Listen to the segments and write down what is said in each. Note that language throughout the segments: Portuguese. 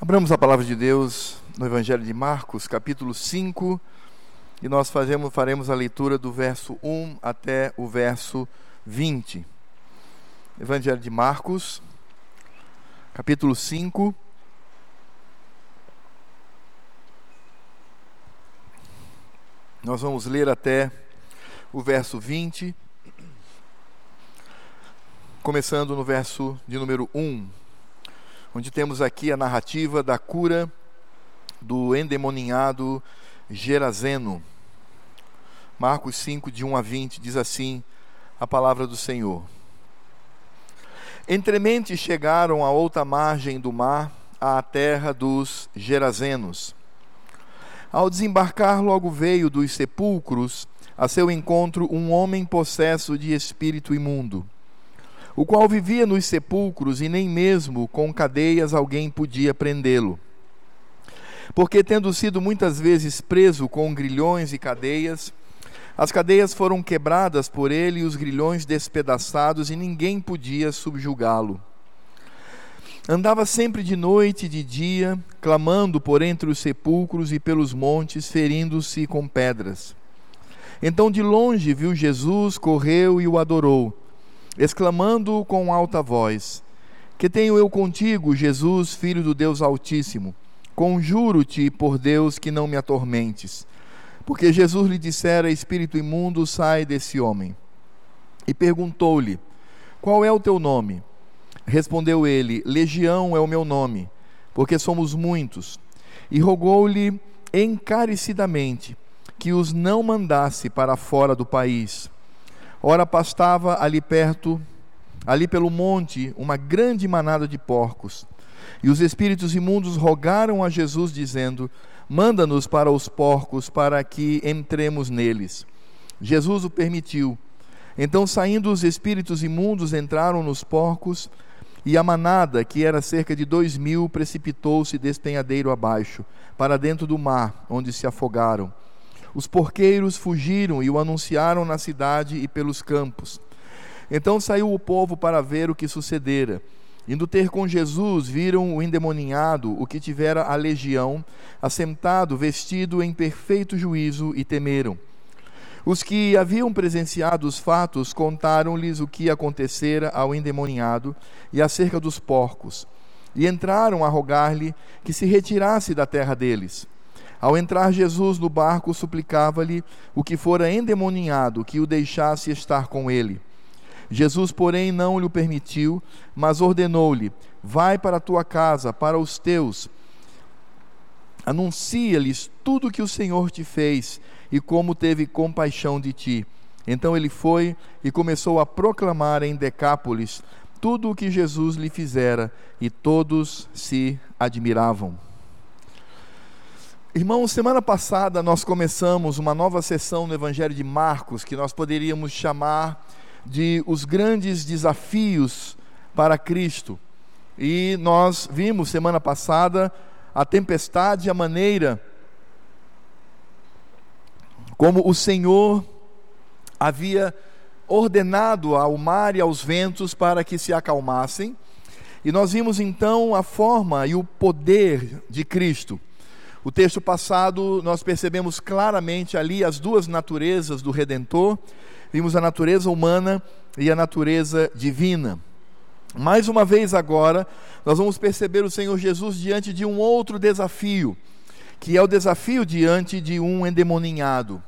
Abramos a palavra de Deus no Evangelho de Marcos, capítulo 5, e nós fazemos, faremos a leitura do verso 1 até o verso 20. Evangelho de Marcos, capítulo 5. Nós vamos ler até o verso 20, começando no verso de número 1 onde temos aqui a narrativa da cura do endemoninhado Gerazeno. Marcos 5, de 1 a 20, diz assim a palavra do Senhor. Entremente chegaram à outra margem do mar, à terra dos Gerazenos. Ao desembarcar, logo veio dos sepulcros a seu encontro um homem possesso de espírito imundo o qual vivia nos sepulcros e nem mesmo com cadeias alguém podia prendê-lo. Porque, tendo sido muitas vezes preso com grilhões e cadeias, as cadeias foram quebradas por ele e os grilhões despedaçados, e ninguém podia subjugá-lo. Andava sempre de noite e de dia, clamando por entre os sepulcros e pelos montes, ferindo-se com pedras. Então de longe viu Jesus, correu e o adorou exclamando com alta voz: Que tenho eu contigo, Jesus, filho do Deus Altíssimo? Conjuro-te por Deus que não me atormentes. Porque Jesus lhe dissera: Espírito imundo, sai desse homem. E perguntou-lhe: Qual é o teu nome? Respondeu ele: Legião é o meu nome, porque somos muitos. E rogou-lhe encarecidamente que os não mandasse para fora do país. Ora, pastava ali perto, ali pelo monte, uma grande manada de porcos. E os espíritos imundos rogaram a Jesus, dizendo: Manda-nos para os porcos, para que entremos neles. Jesus o permitiu. Então, saindo os espíritos imundos, entraram nos porcos, e a manada, que era cerca de dois mil, precipitou-se despenhadeiro abaixo, para dentro do mar, onde se afogaram. Os porqueiros fugiram e o anunciaram na cidade e pelos campos. Então saiu o povo para ver o que sucedera. Indo ter com Jesus, viram o endemoninhado, o que tivera a legião, assentado, vestido em perfeito juízo, e temeram. Os que haviam presenciado os fatos contaram-lhes o que acontecera ao endemoninhado e acerca dos porcos, e entraram a rogar-lhe que se retirasse da terra deles. Ao entrar Jesus no barco, suplicava-lhe o que fora endemoninhado que o deixasse estar com ele. Jesus, porém, não lhe permitiu, mas ordenou-lhe: Vai para a tua casa, para os teus. Anuncia-lhes tudo o que o Senhor te fez e como teve compaixão de ti. Então ele foi e começou a proclamar em Decápolis tudo o que Jesus lhe fizera, e todos se admiravam. Irmãos, semana passada nós começamos uma nova sessão no Evangelho de Marcos que nós poderíamos chamar de os grandes desafios para Cristo. E nós vimos semana passada a tempestade, a maneira como o Senhor havia ordenado ao mar e aos ventos para que se acalmassem. E nós vimos então a forma e o poder de Cristo. O texto passado, nós percebemos claramente ali as duas naturezas do Redentor. Vimos a natureza humana e a natureza divina. Mais uma vez agora, nós vamos perceber o Senhor Jesus diante de um outro desafio, que é o desafio diante de um endemoninhado.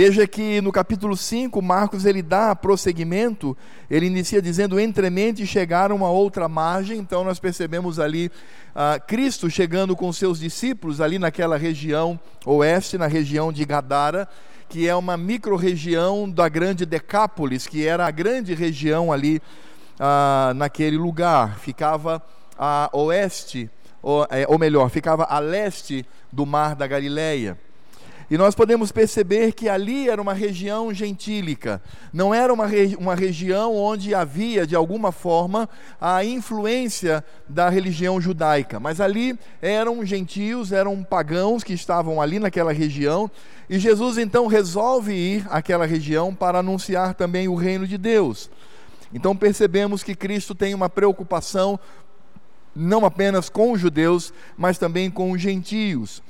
Veja que no capítulo 5, Marcos ele dá prosseguimento, ele inicia dizendo: entremente chegaram a outra margem, então nós percebemos ali ah, Cristo chegando com seus discípulos ali naquela região oeste, na região de Gadara, que é uma micro-região da grande Decápolis, que era a grande região ali ah, naquele lugar, ficava a oeste, ou, é, ou melhor, ficava a leste do mar da Galileia. E nós podemos perceber que ali era uma região gentílica, não era uma, uma região onde havia, de alguma forma, a influência da religião judaica, mas ali eram gentios, eram pagãos que estavam ali naquela região, e Jesus então resolve ir àquela região para anunciar também o reino de Deus. Então percebemos que Cristo tem uma preocupação não apenas com os judeus, mas também com os gentios.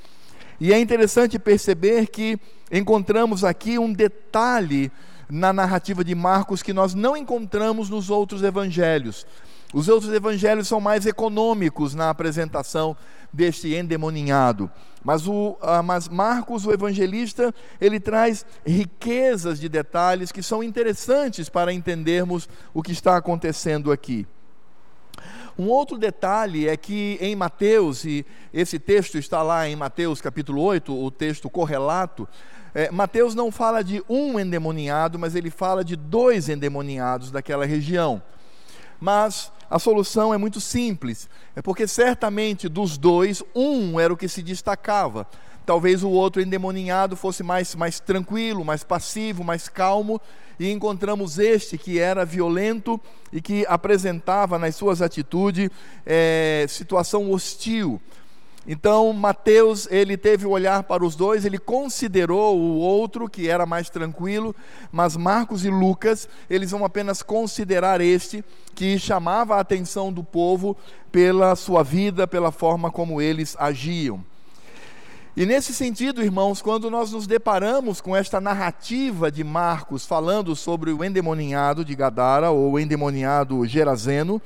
E é interessante perceber que encontramos aqui um detalhe na narrativa de Marcos que nós não encontramos nos outros evangelhos. Os outros evangelhos são mais econômicos na apresentação deste endemoninhado. Mas, o, ah, mas Marcos, o evangelista, ele traz riquezas de detalhes que são interessantes para entendermos o que está acontecendo aqui. Um outro detalhe é que em Mateus, e esse texto está lá em Mateus capítulo 8, o texto correlato, é, Mateus não fala de um endemoniado, mas ele fala de dois endemoniados daquela região. Mas a solução é muito simples, é porque certamente dos dois, um era o que se destacava. Talvez o outro endemoniado fosse mais, mais tranquilo, mais passivo, mais calmo, e encontramos este que era violento e que apresentava nas suas atitudes é, situação hostil. Então, Mateus, ele teve o olhar para os dois, ele considerou o outro, que era mais tranquilo, mas Marcos e Lucas, eles vão apenas considerar este, que chamava a atenção do povo pela sua vida, pela forma como eles agiam. E nesse sentido, irmãos, quando nós nos deparamos com esta narrativa de Marcos falando sobre o endemoniado de Gadara, ou o endemoniado Gerazeno,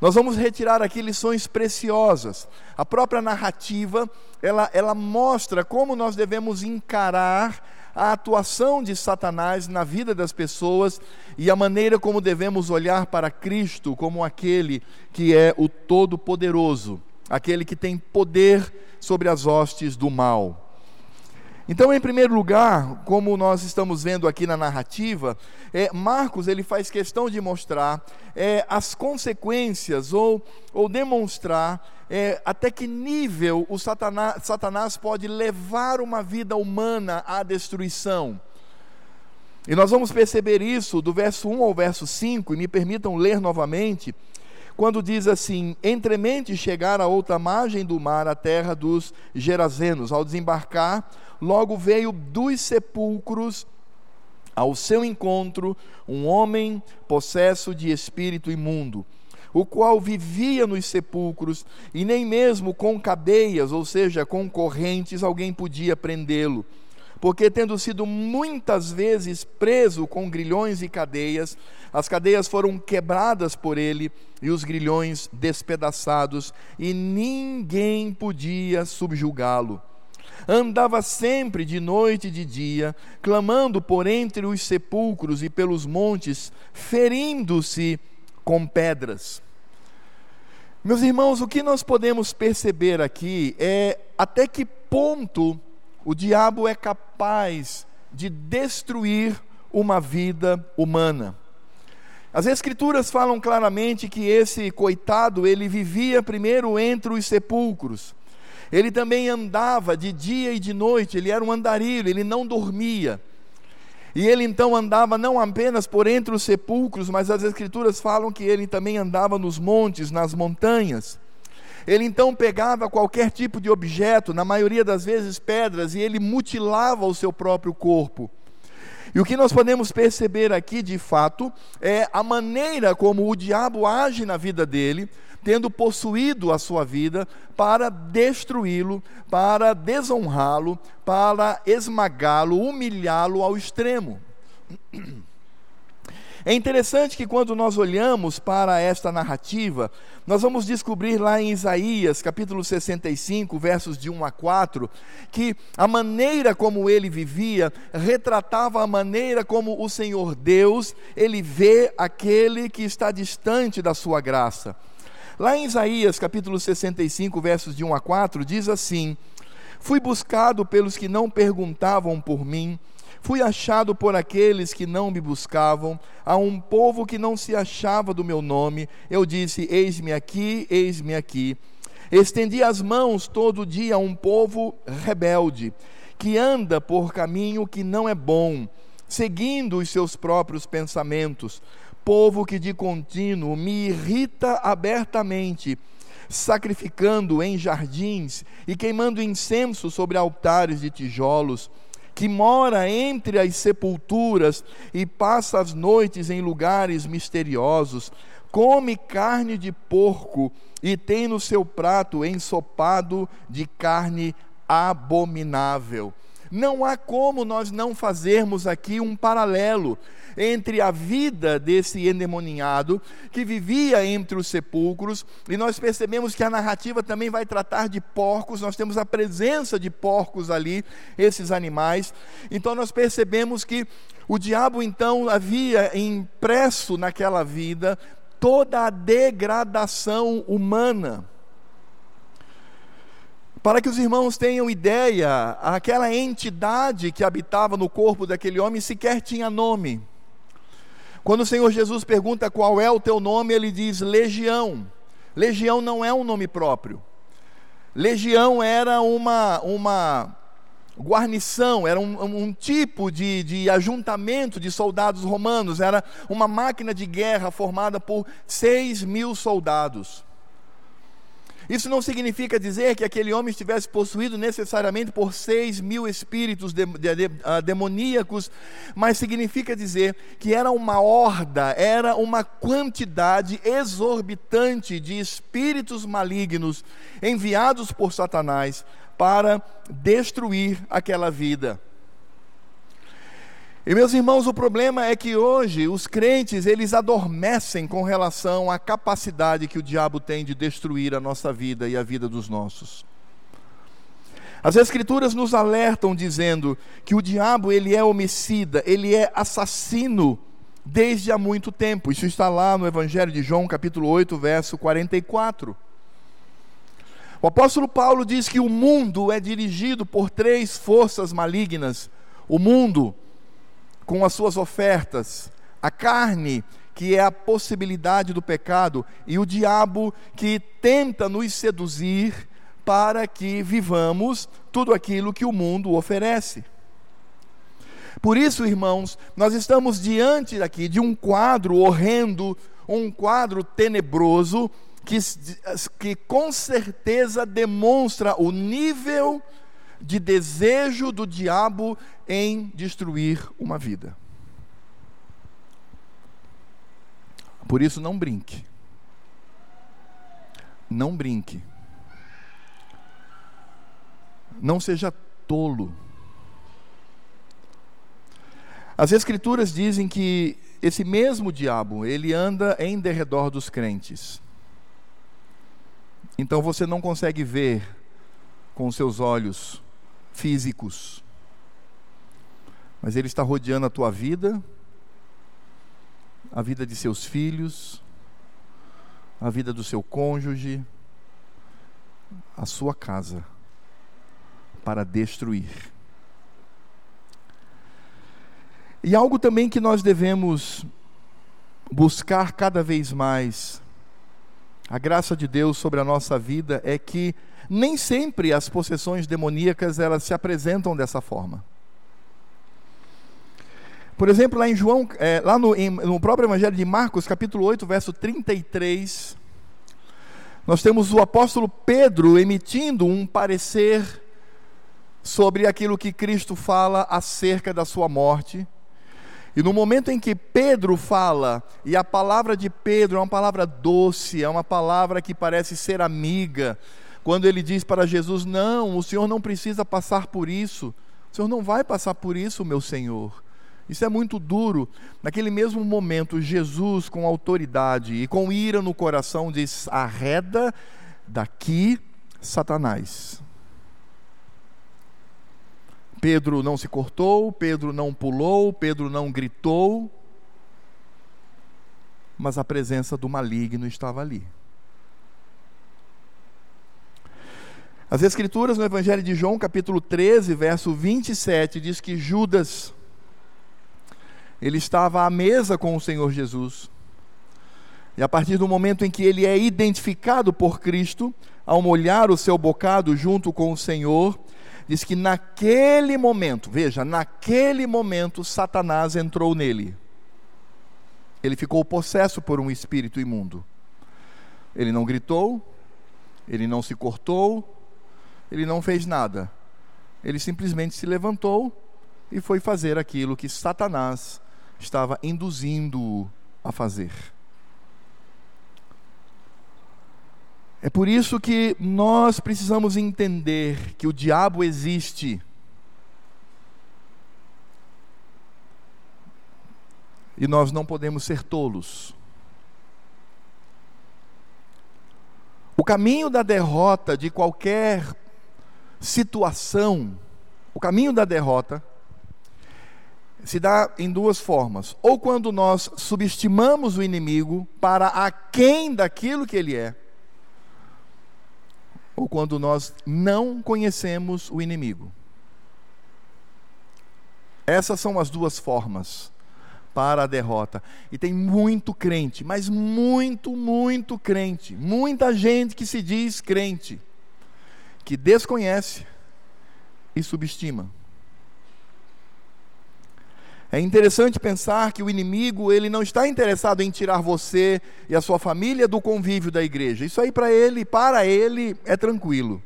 nós vamos retirar aqui lições preciosas. A própria narrativa, ela, ela mostra como nós devemos encarar a atuação de Satanás na vida das pessoas e a maneira como devemos olhar para Cristo como aquele que é o Todo-Poderoso, aquele que tem poder sobre as hostes do mal. Então, em primeiro lugar, como nós estamos vendo aqui na narrativa, é, Marcos ele faz questão de mostrar é, as consequências ou, ou demonstrar é, até que nível o Satanás, Satanás pode levar uma vida humana à destruição. E nós vamos perceber isso do verso 1 ao verso 5, e me permitam ler novamente, quando diz assim: Entremente chegar a outra margem do mar, a terra dos Gerazenos, ao desembarcar, logo veio dos sepulcros ao seu encontro um homem possesso de espírito imundo, o qual vivia nos sepulcros e nem mesmo com cadeias, ou seja, com correntes, alguém podia prendê-lo. Porque, tendo sido muitas vezes preso com grilhões e cadeias, as cadeias foram quebradas por ele e os grilhões despedaçados, e ninguém podia subjugá-lo andava sempre de noite e de dia, clamando por entre os sepulcros e pelos montes, ferindo-se com pedras. Meus irmãos, o que nós podemos perceber aqui é até que ponto o diabo é capaz de destruir uma vida humana. As escrituras falam claramente que esse coitado, ele vivia primeiro entre os sepulcros. Ele também andava de dia e de noite, ele era um andarilho, ele não dormia. E ele então andava não apenas por entre os sepulcros, mas as Escrituras falam que ele também andava nos montes, nas montanhas. Ele então pegava qualquer tipo de objeto, na maioria das vezes pedras, e ele mutilava o seu próprio corpo. E o que nós podemos perceber aqui, de fato, é a maneira como o diabo age na vida dele, tendo possuído a sua vida para destruí-lo, para desonrá-lo, para esmagá-lo, humilhá-lo ao extremo. É interessante que quando nós olhamos para esta narrativa, nós vamos descobrir lá em Isaías, capítulo 65, versos de 1 a 4, que a maneira como ele vivia retratava a maneira como o Senhor Deus, ele vê aquele que está distante da sua graça. Lá em Isaías, capítulo 65, versos de 1 a 4, diz assim: Fui buscado pelos que não perguntavam por mim, fui achado por aqueles que não me buscavam, a um povo que não se achava do meu nome. Eu disse: Eis-me aqui, eis-me aqui. Estendi as mãos todo dia a um povo rebelde, que anda por caminho que não é bom, seguindo os seus próprios pensamentos povo que de contínuo me irrita abertamente, sacrificando em jardins e queimando incenso sobre altares de tijolos, que mora entre as sepulturas e passa as noites em lugares misteriosos, come carne de porco e tem no seu prato ensopado de carne abominável. Não há como nós não fazermos aqui um paralelo entre a vida desse endemoniado que vivia entre os sepulcros, e nós percebemos que a narrativa também vai tratar de porcos, nós temos a presença de porcos ali, esses animais. Então nós percebemos que o diabo então havia impresso naquela vida toda a degradação humana. Para que os irmãos tenham ideia, aquela entidade que habitava no corpo daquele homem sequer tinha nome. Quando o Senhor Jesus pergunta qual é o teu nome, ele diz legião. Legião não é um nome próprio. Legião era uma, uma guarnição, era um, um tipo de, de ajuntamento de soldados romanos, era uma máquina de guerra formada por seis mil soldados. Isso não significa dizer que aquele homem estivesse possuído necessariamente por seis mil espíritos de, de, de, uh, demoníacos, mas significa dizer que era uma horda, era uma quantidade exorbitante de espíritos malignos enviados por Satanás para destruir aquela vida. E meus irmãos, o problema é que hoje os crentes, eles adormecem com relação à capacidade que o diabo tem de destruir a nossa vida e a vida dos nossos. As escrituras nos alertam dizendo que o diabo, ele é homicida, ele é assassino desde há muito tempo. Isso está lá no Evangelho de João, capítulo 8, verso 44. O apóstolo Paulo diz que o mundo é dirigido por três forças malignas: o mundo, com as suas ofertas, a carne, que é a possibilidade do pecado, e o diabo que tenta nos seduzir para que vivamos tudo aquilo que o mundo oferece. Por isso, irmãos, nós estamos diante aqui de um quadro horrendo, um quadro tenebroso, que, que com certeza demonstra o nível de desejo do diabo em destruir uma vida. Por isso, não brinque. Não brinque. Não seja tolo. As Escrituras dizem que esse mesmo diabo, ele anda em derredor dos crentes. Então você não consegue ver com seus olhos físicos. Mas Ele está rodeando a tua vida, a vida de seus filhos, a vida do seu cônjuge, a sua casa, para destruir. E algo também que nós devemos buscar cada vez mais, a graça de Deus sobre a nossa vida, é que nem sempre as possessões demoníacas elas se apresentam dessa forma. Por exemplo, lá em João, é, lá no, em, no próprio Evangelho de Marcos, capítulo 8, verso 33, nós temos o apóstolo Pedro emitindo um parecer sobre aquilo que Cristo fala acerca da sua morte. E no momento em que Pedro fala, e a palavra de Pedro é uma palavra doce, é uma palavra que parece ser amiga, quando ele diz para Jesus: Não, o Senhor não precisa passar por isso. O Senhor não vai passar por isso, meu Senhor. Isso é muito duro. Naquele mesmo momento, Jesus, com autoridade e com ira no coração, diz: Arreda daqui, Satanás. Pedro não se cortou, Pedro não pulou, Pedro não gritou, mas a presença do maligno estava ali. As Escrituras no Evangelho de João, capítulo 13, verso 27, diz que Judas, ele estava à mesa com o Senhor Jesus. E a partir do momento em que ele é identificado por Cristo, ao molhar o seu bocado junto com o Senhor, diz que naquele momento, veja, naquele momento, Satanás entrou nele. Ele ficou possesso por um espírito imundo. Ele não gritou, ele não se cortou, ele não fez nada. Ele simplesmente se levantou e foi fazer aquilo que Satanás estava induzindo-o a fazer. É por isso que nós precisamos entender que o diabo existe. E nós não podemos ser tolos. O caminho da derrota de qualquer situação, o caminho da derrota, se dá em duas formas. Ou quando nós subestimamos o inimigo para aquém daquilo que ele é, ou quando nós não conhecemos o inimigo. Essas são as duas formas para a derrota. E tem muito crente, mas muito, muito crente, muita gente que se diz crente, que desconhece e subestima. É interessante pensar que o inimigo, ele não está interessado em tirar você e a sua família do convívio da igreja. Isso aí para ele, para ele é tranquilo.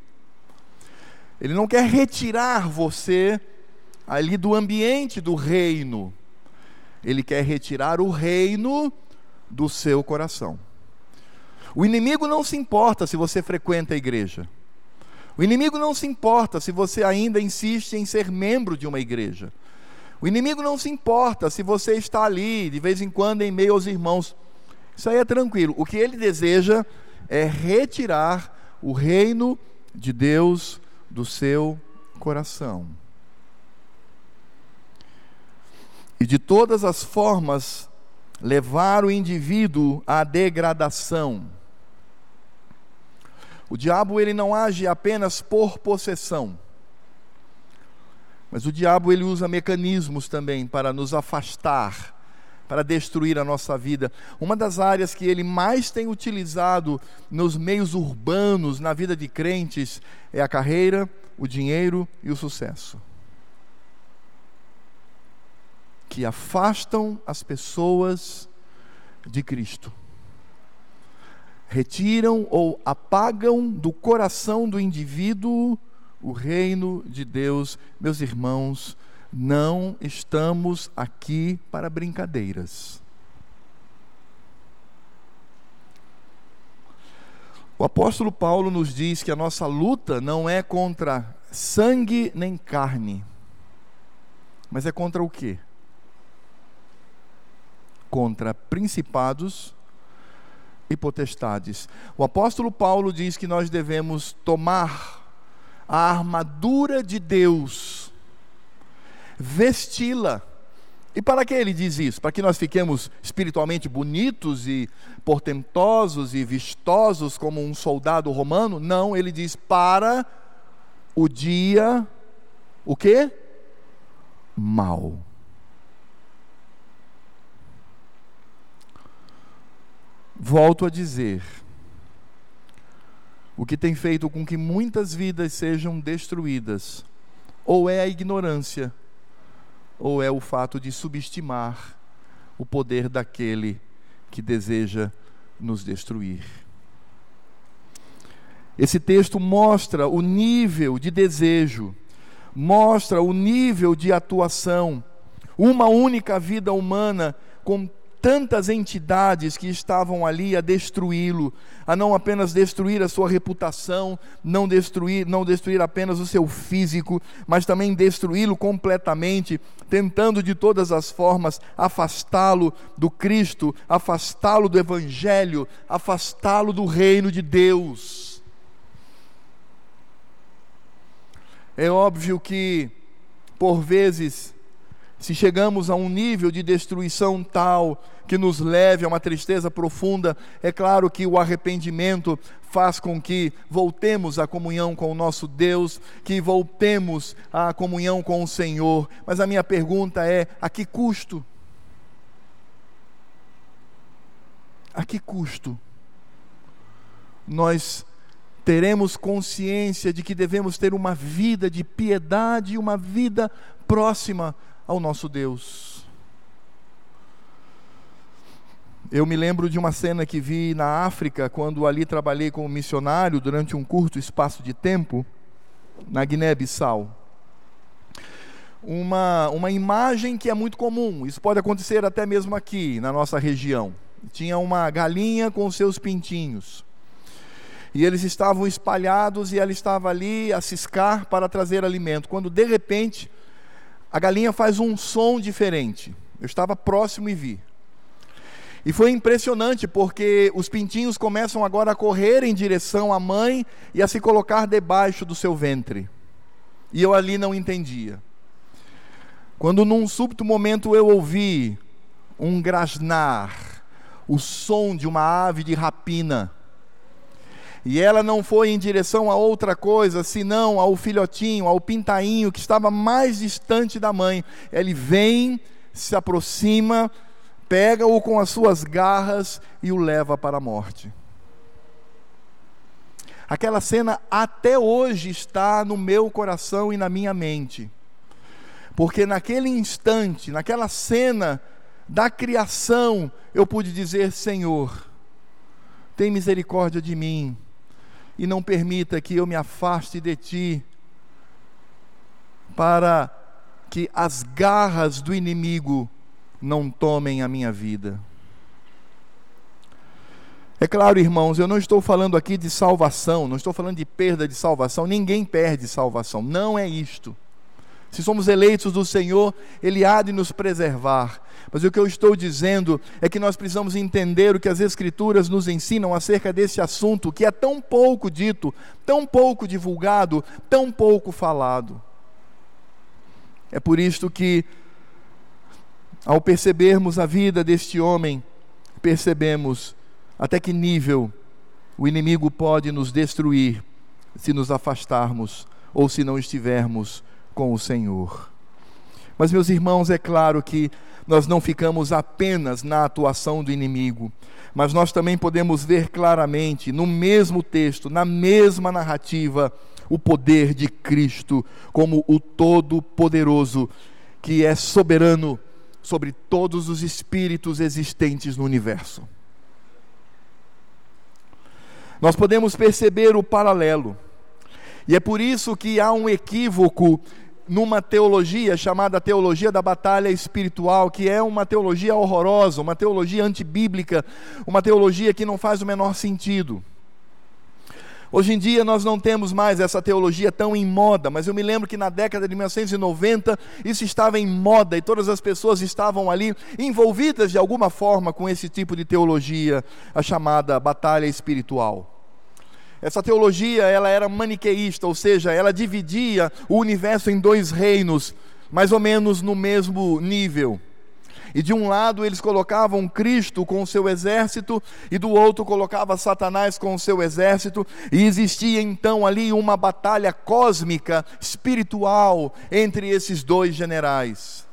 Ele não quer retirar você ali do ambiente do reino. Ele quer retirar o reino do seu coração. O inimigo não se importa se você frequenta a igreja. O inimigo não se importa se você ainda insiste em ser membro de uma igreja. O inimigo não se importa se você está ali, de vez em quando, em meio aos irmãos. Isso aí é tranquilo. O que ele deseja é retirar o reino de Deus do seu coração. E de todas as formas, levar o indivíduo à degradação. O diabo ele não age apenas por possessão. Mas o diabo ele usa mecanismos também para nos afastar, para destruir a nossa vida. Uma das áreas que ele mais tem utilizado nos meios urbanos, na vida de crentes, é a carreira, o dinheiro e o sucesso. Que afastam as pessoas de Cristo. Retiram ou apagam do coração do indivíduo o reino de Deus, meus irmãos, não estamos aqui para brincadeiras. O apóstolo Paulo nos diz que a nossa luta não é contra sangue nem carne, mas é contra o quê? Contra principados e potestades. O apóstolo Paulo diz que nós devemos tomar a armadura de Deus, vesti-la. E para que ele diz isso? Para que nós fiquemos espiritualmente bonitos e portentosos e vistosos como um soldado romano? Não, ele diz para o dia o quê? Mal. Volto a dizer, o que tem feito com que muitas vidas sejam destruídas, ou é a ignorância, ou é o fato de subestimar o poder daquele que deseja nos destruir. Esse texto mostra o nível de desejo, mostra o nível de atuação. Uma única vida humana com tantas entidades que estavam ali a destruí-lo, a não apenas destruir a sua reputação, não destruir, não destruir apenas o seu físico, mas também destruí-lo completamente, tentando de todas as formas afastá-lo do Cristo, afastá-lo do evangelho, afastá-lo do reino de Deus. É óbvio que por vezes se chegamos a um nível de destruição tal que nos leve a uma tristeza profunda, é claro que o arrependimento faz com que voltemos à comunhão com o nosso Deus, que voltemos à comunhão com o Senhor. Mas a minha pergunta é: a que custo? A que custo? Nós teremos consciência de que devemos ter uma vida de piedade, uma vida próxima ao nosso Deus. Eu me lembro de uma cena que vi na África, quando ali trabalhei como missionário durante um curto espaço de tempo, na Guiné-Bissau. Uma, uma imagem que é muito comum, isso pode acontecer até mesmo aqui, na nossa região. Tinha uma galinha com seus pintinhos. e eles estavam espalhados e ela estava ali a ciscar para trazer alimento. Quando de repente a galinha faz um som diferente. Eu estava próximo e vi. E foi impressionante porque os pintinhos começam agora a correr em direção à mãe e a se colocar debaixo do seu ventre. E eu ali não entendia. Quando num súbito momento eu ouvi um grasnar, o som de uma ave de rapina, e ela não foi em direção a outra coisa, senão ao filhotinho, ao pintainho que estava mais distante da mãe. Ele vem, se aproxima, pega-o com as suas garras e o leva para a morte. Aquela cena até hoje está no meu coração e na minha mente. Porque naquele instante, naquela cena da criação, eu pude dizer: Senhor, tem misericórdia de mim e não permita que eu me afaste de ti, para que as garras do inimigo não tomem a minha vida. É claro, irmãos, eu não estou falando aqui de salvação, não estou falando de perda de salvação, ninguém perde salvação, não é isto. Se somos eleitos do Senhor, Ele há de nos preservar. Mas o que eu estou dizendo é que nós precisamos entender o que as Escrituras nos ensinam acerca desse assunto que é tão pouco dito, tão pouco divulgado, tão pouco falado. É por isto que, ao percebermos a vida deste homem, percebemos até que nível o inimigo pode nos destruir se nos afastarmos ou se não estivermos com o Senhor. Mas, meus irmãos, é claro que nós não ficamos apenas na atuação do inimigo, mas nós também podemos ver claramente, no mesmo texto, na mesma narrativa, o poder de Cristo como o Todo-Poderoso, que é soberano sobre todos os espíritos existentes no universo. Nós podemos perceber o paralelo, e é por isso que há um equívoco numa teologia chamada teologia da batalha espiritual, que é uma teologia horrorosa, uma teologia antibíblica, uma teologia que não faz o menor sentido. Hoje em dia nós não temos mais essa teologia tão em moda, mas eu me lembro que na década de 1990 isso estava em moda e todas as pessoas estavam ali envolvidas de alguma forma com esse tipo de teologia, a chamada batalha espiritual. Essa teologia, ela era maniqueísta, ou seja, ela dividia o universo em dois reinos, mais ou menos no mesmo nível. E de um lado eles colocavam Cristo com o seu exército, e do outro colocava Satanás com o seu exército, e existia então ali uma batalha cósmica, espiritual, entre esses dois generais.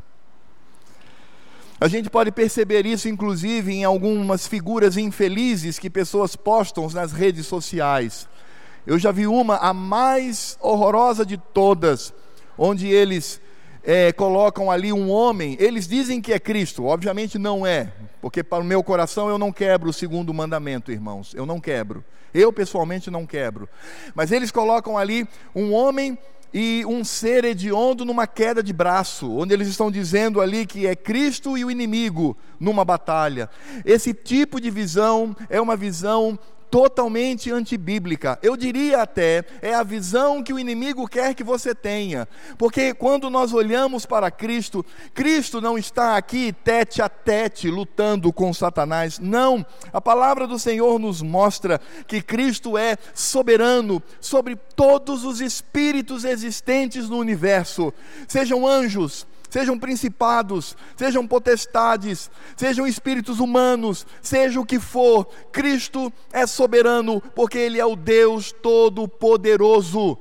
A gente pode perceber isso, inclusive, em algumas figuras infelizes que pessoas postam nas redes sociais. Eu já vi uma, a mais horrorosa de todas, onde eles é, colocam ali um homem, eles dizem que é Cristo, obviamente não é, porque para o meu coração eu não quebro o segundo mandamento, irmãos, eu não quebro, eu pessoalmente não quebro, mas eles colocam ali um homem e um ser hediondo numa queda de braço, onde eles estão dizendo ali que é Cristo e o inimigo numa batalha. Esse tipo de visão é uma visão totalmente antibíblica. Eu diria até, é a visão que o inimigo quer que você tenha. Porque quando nós olhamos para Cristo, Cristo não está aqui tete a tete lutando com Satanás. Não. A palavra do Senhor nos mostra que Cristo é soberano sobre todos os espíritos existentes no universo, sejam anjos, sejam principados, sejam potestades, sejam espíritos humanos, seja o que for, Cristo é soberano, porque Ele é o Deus Todo-Poderoso.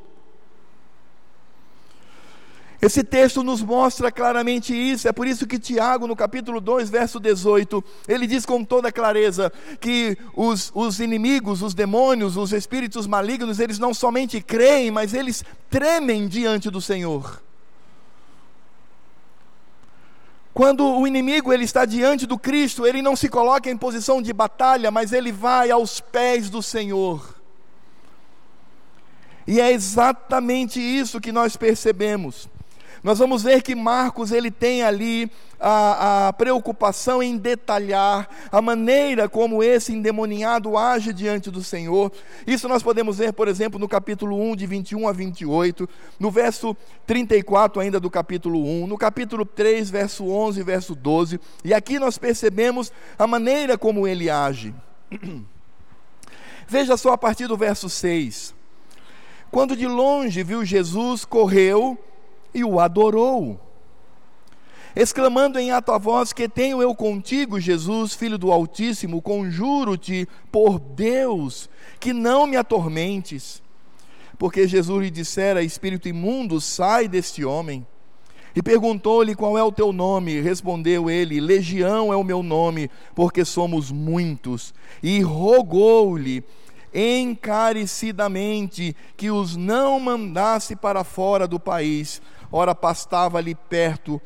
Esse texto nos mostra claramente isso, é por isso que Tiago, no capítulo 2, verso 18, ele diz com toda clareza que os, os inimigos, os demônios, os espíritos malignos, eles não somente creem, mas eles tremem diante do Senhor. Quando o inimigo ele está diante do Cristo, ele não se coloca em posição de batalha, mas ele vai aos pés do Senhor. E é exatamente isso que nós percebemos. Nós vamos ver que Marcos ele tem ali a, a, preocupação em detalhar a maneira como esse endemoniado age diante do Senhor. Isso nós podemos ver, por exemplo, no capítulo 1, de 21 a 28, no verso 34 ainda do capítulo 1, no capítulo 3, verso 11 e verso 12, e aqui nós percebemos a maneira como ele age. Veja só a partir do verso 6. Quando de longe viu Jesus, correu e o adorou. Exclamando em alta voz: Que tenho eu contigo, Jesus, filho do Altíssimo, conjuro-te por Deus, que não me atormentes. Porque Jesus lhe dissera: Espírito imundo, sai deste homem. E perguntou-lhe qual é o teu nome. Respondeu ele: Legião é o meu nome, porque somos muitos. E rogou-lhe encarecidamente que os não mandasse para fora do país. Ora, pastava ali perto,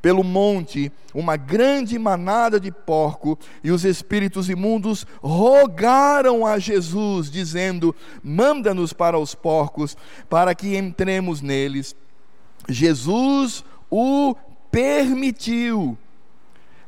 pelo monte, uma grande manada de porco, e os espíritos imundos rogaram a Jesus, dizendo: Manda-nos para os porcos, para que entremos neles. Jesus o permitiu.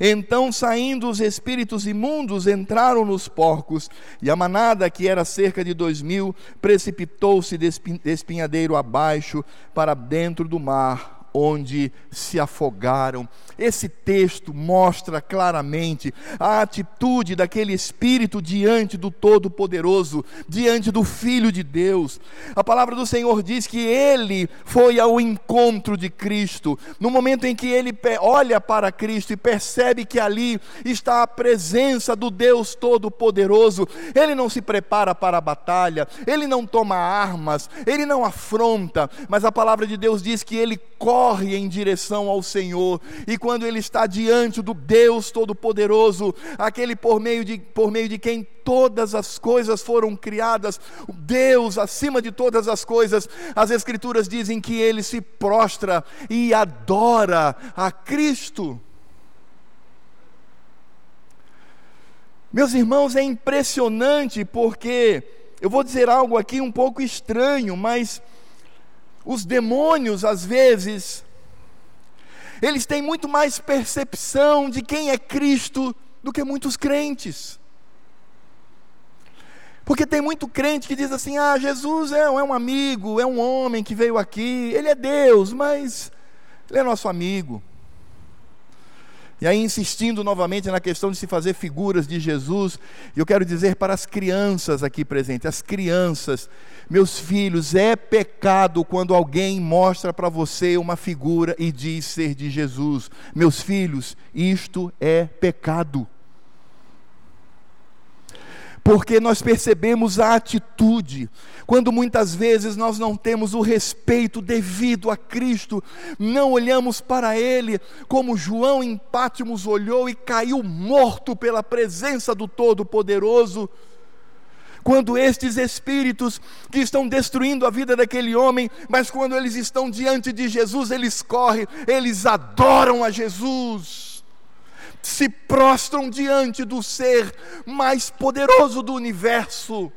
Então, saindo os espíritos imundos, entraram nos porcos, e a manada, que era cerca de dois mil, precipitou-se de espinhadeiro abaixo para dentro do mar onde se afogaram. Esse texto mostra claramente a atitude daquele espírito diante do Todo-Poderoso, diante do Filho de Deus. A palavra do Senhor diz que ele foi ao encontro de Cristo. No momento em que ele olha para Cristo e percebe que ali está a presença do Deus Todo-Poderoso, ele não se prepara para a batalha, ele não toma armas, ele não afronta, mas a palavra de Deus diz que ele corre em direção ao Senhor, e quando ele está diante do Deus Todo-Poderoso, aquele por meio, de, por meio de quem todas as coisas foram criadas, Deus acima de todas as coisas, as Escrituras dizem que ele se prostra e adora a Cristo. Meus irmãos, é impressionante porque, eu vou dizer algo aqui um pouco estranho, mas os demônios, às vezes, eles têm muito mais percepção de quem é Cristo do que muitos crentes. Porque tem muito crente que diz assim: ah, Jesus é, é um amigo, é um homem que veio aqui, ele é Deus, mas ele é nosso amigo. E aí, insistindo novamente na questão de se fazer figuras de Jesus, eu quero dizer para as crianças aqui presentes: as crianças, meus filhos, é pecado quando alguém mostra para você uma figura e diz ser de Jesus. Meus filhos, isto é pecado porque nós percebemos a atitude, quando muitas vezes nós não temos o respeito devido a Cristo, não olhamos para Ele como João em Pátimos olhou e caiu morto pela presença do Todo-Poderoso. Quando estes espíritos que estão destruindo a vida daquele homem, mas quando eles estão diante de Jesus, eles correm, eles adoram a Jesus se prostram diante do ser mais poderoso do universo.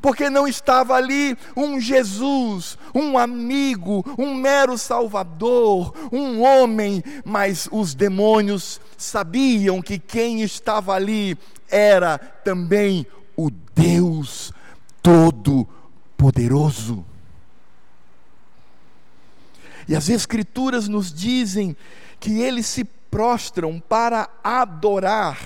Porque não estava ali um Jesus, um amigo, um mero salvador, um homem, mas os demônios sabiam que quem estava ali era também o Deus Todo-Poderoso. E as Escrituras nos dizem que ele se prostram para adorar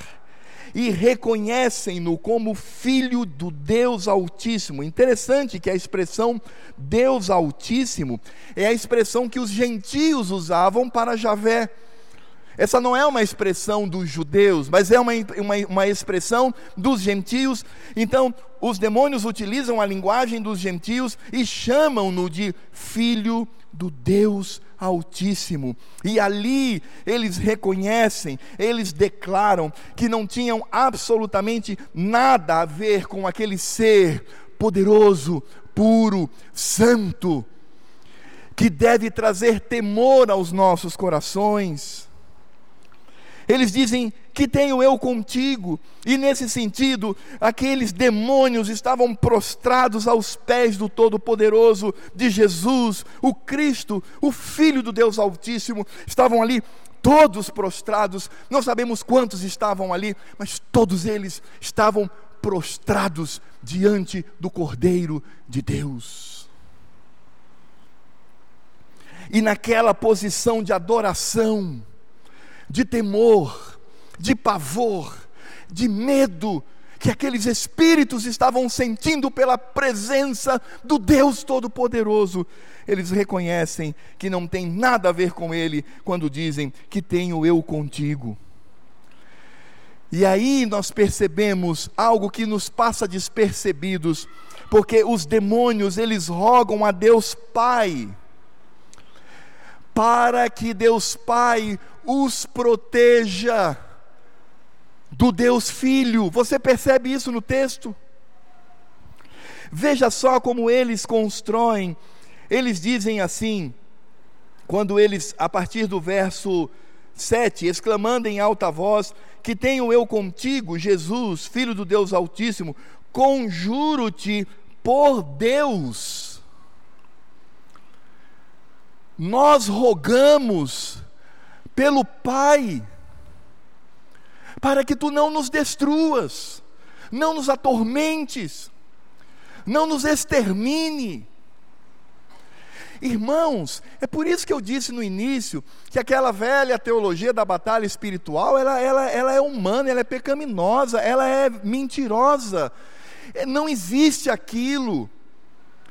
e reconhecem-no como filho do Deus Altíssimo. Interessante que a expressão Deus Altíssimo é a expressão que os gentios usavam para Javé. Essa não é uma expressão dos judeus, mas é uma, uma, uma, expressão dos gentios. Então, os demônios utilizam a linguagem dos gentios e chamam-no de filho do Deus Altíssimo. E ali eles reconhecem, eles declaram que não tinham absolutamente nada a ver com aquele ser poderoso, puro, santo, que deve trazer temor aos nossos corações. Eles dizem que tenho eu contigo, e nesse sentido, aqueles demônios estavam prostrados aos pés do Todo-Poderoso, de Jesus, o Cristo, o Filho do Deus Altíssimo, estavam ali todos prostrados, não sabemos quantos estavam ali, mas todos eles estavam prostrados diante do Cordeiro de Deus. E naquela posição de adoração, de temor, de pavor, de medo, que aqueles espíritos estavam sentindo pela presença do Deus Todo-Poderoso, eles reconhecem que não tem nada a ver com Ele quando dizem que tenho eu contigo. E aí nós percebemos algo que nos passa despercebidos, porque os demônios eles rogam a Deus Pai para que Deus Pai os proteja do Deus Filho. Você percebe isso no texto? Veja só como eles constroem. Eles dizem assim, quando eles, a partir do verso 7, exclamando em alta voz: Que tenho eu contigo, Jesus, Filho do Deus Altíssimo, conjuro-te por Deus. Nós rogamos pelo Pai, para que tu não nos destruas, não nos atormentes, não nos extermine. Irmãos, é por isso que eu disse no início que aquela velha teologia da batalha espiritual, ela, ela, ela é humana, ela é pecaminosa, ela é mentirosa. É, não existe aquilo.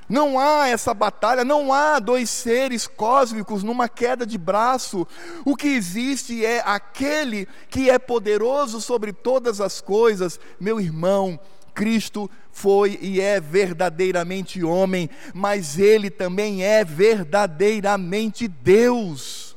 Não há essa batalha, não há dois seres cósmicos numa queda de braço. O que existe é aquele que é poderoso sobre todas as coisas, meu irmão. Cristo foi e é verdadeiramente homem, mas ele também é verdadeiramente Deus.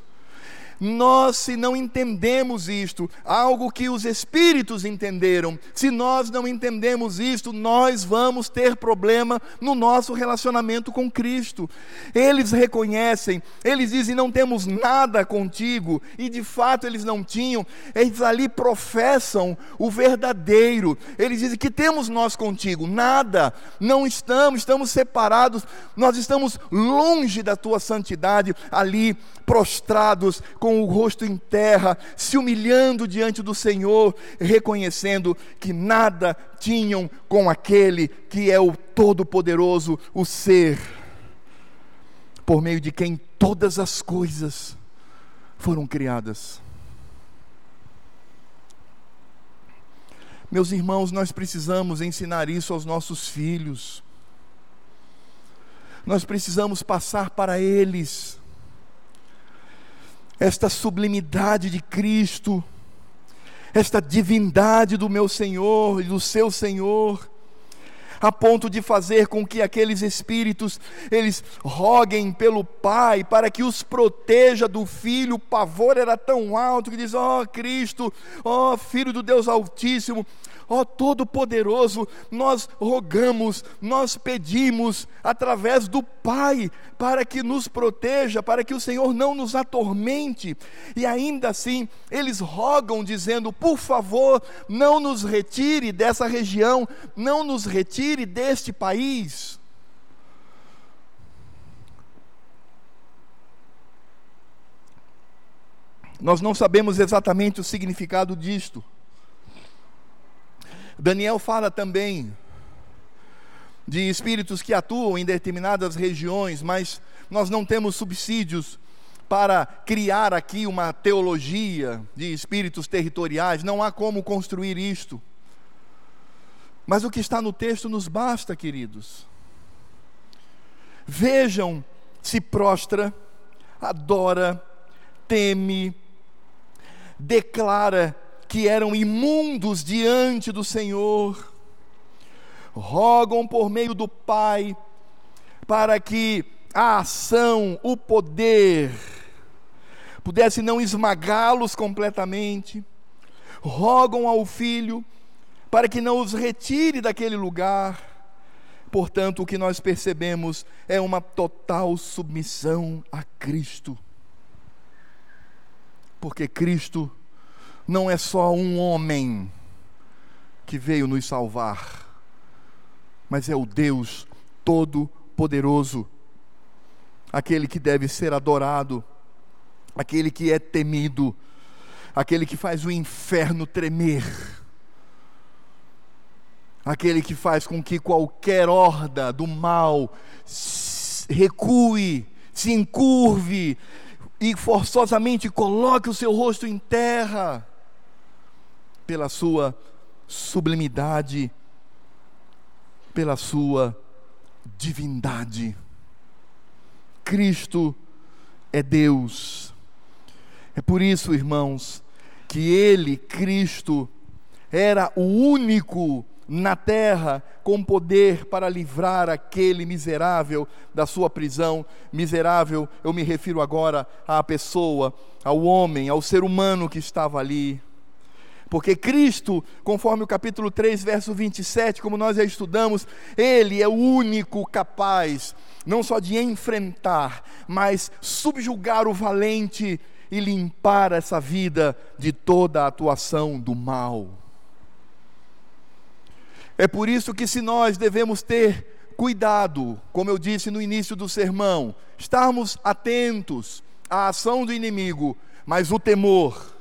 Nós, se não entendemos isto, algo que os Espíritos entenderam, se nós não entendemos isto, nós vamos ter problema no nosso relacionamento com Cristo. Eles reconhecem, eles dizem: não temos nada contigo, e de fato eles não tinham, eles ali professam o verdadeiro, eles dizem que temos nós contigo, nada, não estamos, estamos separados, nós estamos longe da tua santidade, ali prostrados, com o rosto em terra, se humilhando diante do Senhor, reconhecendo que nada tinham com aquele que é o Todo-Poderoso, o Ser, por meio de quem todas as coisas foram criadas. Meus irmãos, nós precisamos ensinar isso aos nossos filhos. Nós precisamos passar para eles esta sublimidade de Cristo, esta divindade do meu Senhor e do seu Senhor, a ponto de fazer com que aqueles espíritos eles roguem pelo Pai para que os proteja do filho. O pavor era tão alto que diz: "Ó oh, Cristo, ó oh, Filho do Deus Altíssimo, Ó Todo-Poderoso, nós rogamos, nós pedimos através do Pai para que nos proteja, para que o Senhor não nos atormente. E ainda assim, eles rogam dizendo: "Por favor, não nos retire dessa região, não nos retire deste país". Nós não sabemos exatamente o significado disto. Daniel fala também de espíritos que atuam em determinadas regiões, mas nós não temos subsídios para criar aqui uma teologia de espíritos territoriais, não há como construir isto. Mas o que está no texto nos basta, queridos. Vejam, se prostra, adora, teme, declara que eram imundos diante do Senhor, rogam por meio do Pai para que a ação, o poder, pudesse não esmagá-los completamente, rogam ao Filho para que não os retire daquele lugar. Portanto, o que nós percebemos é uma total submissão a Cristo. Porque Cristo não é só um homem que veio nos salvar, mas é o Deus Todo-Poderoso, aquele que deve ser adorado, aquele que é temido, aquele que faz o inferno tremer, aquele que faz com que qualquer horda do mal recue, se encurve e forçosamente coloque o seu rosto em terra pela sua sublimidade, pela sua divindade. Cristo é Deus. É por isso, irmãos, que Ele, Cristo, era o único na terra com poder para livrar aquele miserável da sua prisão. Miserável, eu me refiro agora à pessoa, ao homem, ao ser humano que estava ali. Porque Cristo, conforme o capítulo 3, verso 27, como nós já estudamos, Ele é o único capaz, não só de enfrentar, mas subjugar o valente e limpar essa vida de toda a atuação do mal. É por isso que, se nós devemos ter cuidado, como eu disse no início do sermão, estarmos atentos à ação do inimigo, mas o temor,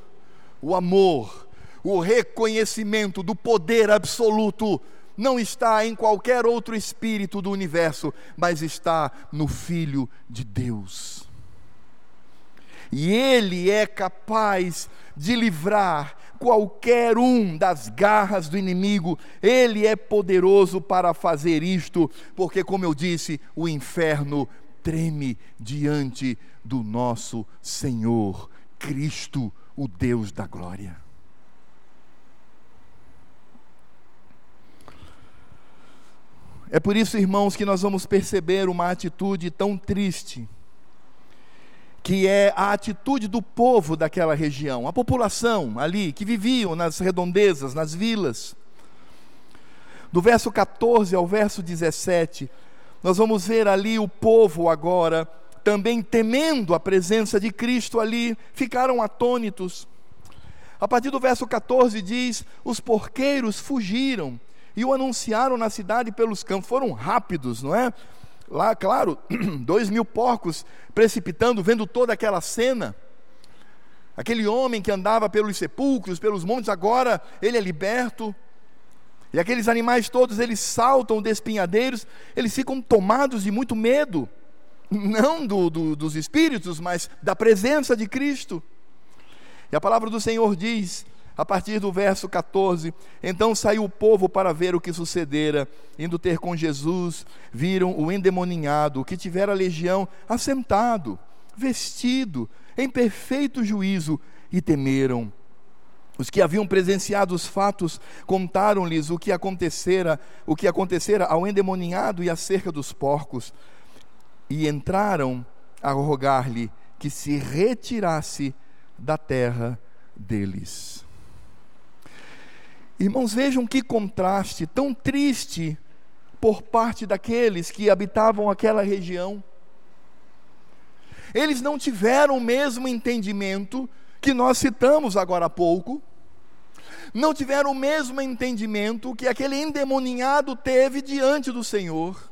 o amor, o reconhecimento do poder absoluto não está em qualquer outro espírito do universo, mas está no Filho de Deus. E Ele é capaz de livrar qualquer um das garras do inimigo, ele é poderoso para fazer isto, porque, como eu disse, o inferno treme diante do nosso Senhor Cristo, o Deus da glória. É por isso, irmãos, que nós vamos perceber uma atitude tão triste que é a atitude do povo daquela região, a população ali que viviam nas redondezas, nas vilas. Do verso 14 ao verso 17, nós vamos ver ali o povo agora também temendo a presença de Cristo ali, ficaram atônitos. A partir do verso 14 diz: Os porqueiros fugiram e o anunciaram na cidade pelos campos, foram rápidos, não é? Lá, claro, dois mil porcos precipitando, vendo toda aquela cena. Aquele homem que andava pelos sepulcros, pelos montes, agora ele é liberto. E aqueles animais todos, eles saltam despinhadeiros, eles ficam tomados de muito medo. Não do, do, dos espíritos, mas da presença de Cristo. E a palavra do Senhor diz: a partir do verso 14: Então saiu o povo para ver o que sucedera. Indo ter com Jesus, viram o endemoninhado, que tivera legião, assentado, vestido, em perfeito juízo, e temeram. Os que haviam presenciado os fatos contaram-lhes o que acontecera, o que acontecera ao endemoninhado e acerca dos porcos, e entraram a rogar-lhe que se retirasse da terra deles. Irmãos, vejam que contraste tão triste por parte daqueles que habitavam aquela região. Eles não tiveram o mesmo entendimento que nós citamos agora há pouco, não tiveram o mesmo entendimento que aquele endemoninhado teve diante do Senhor.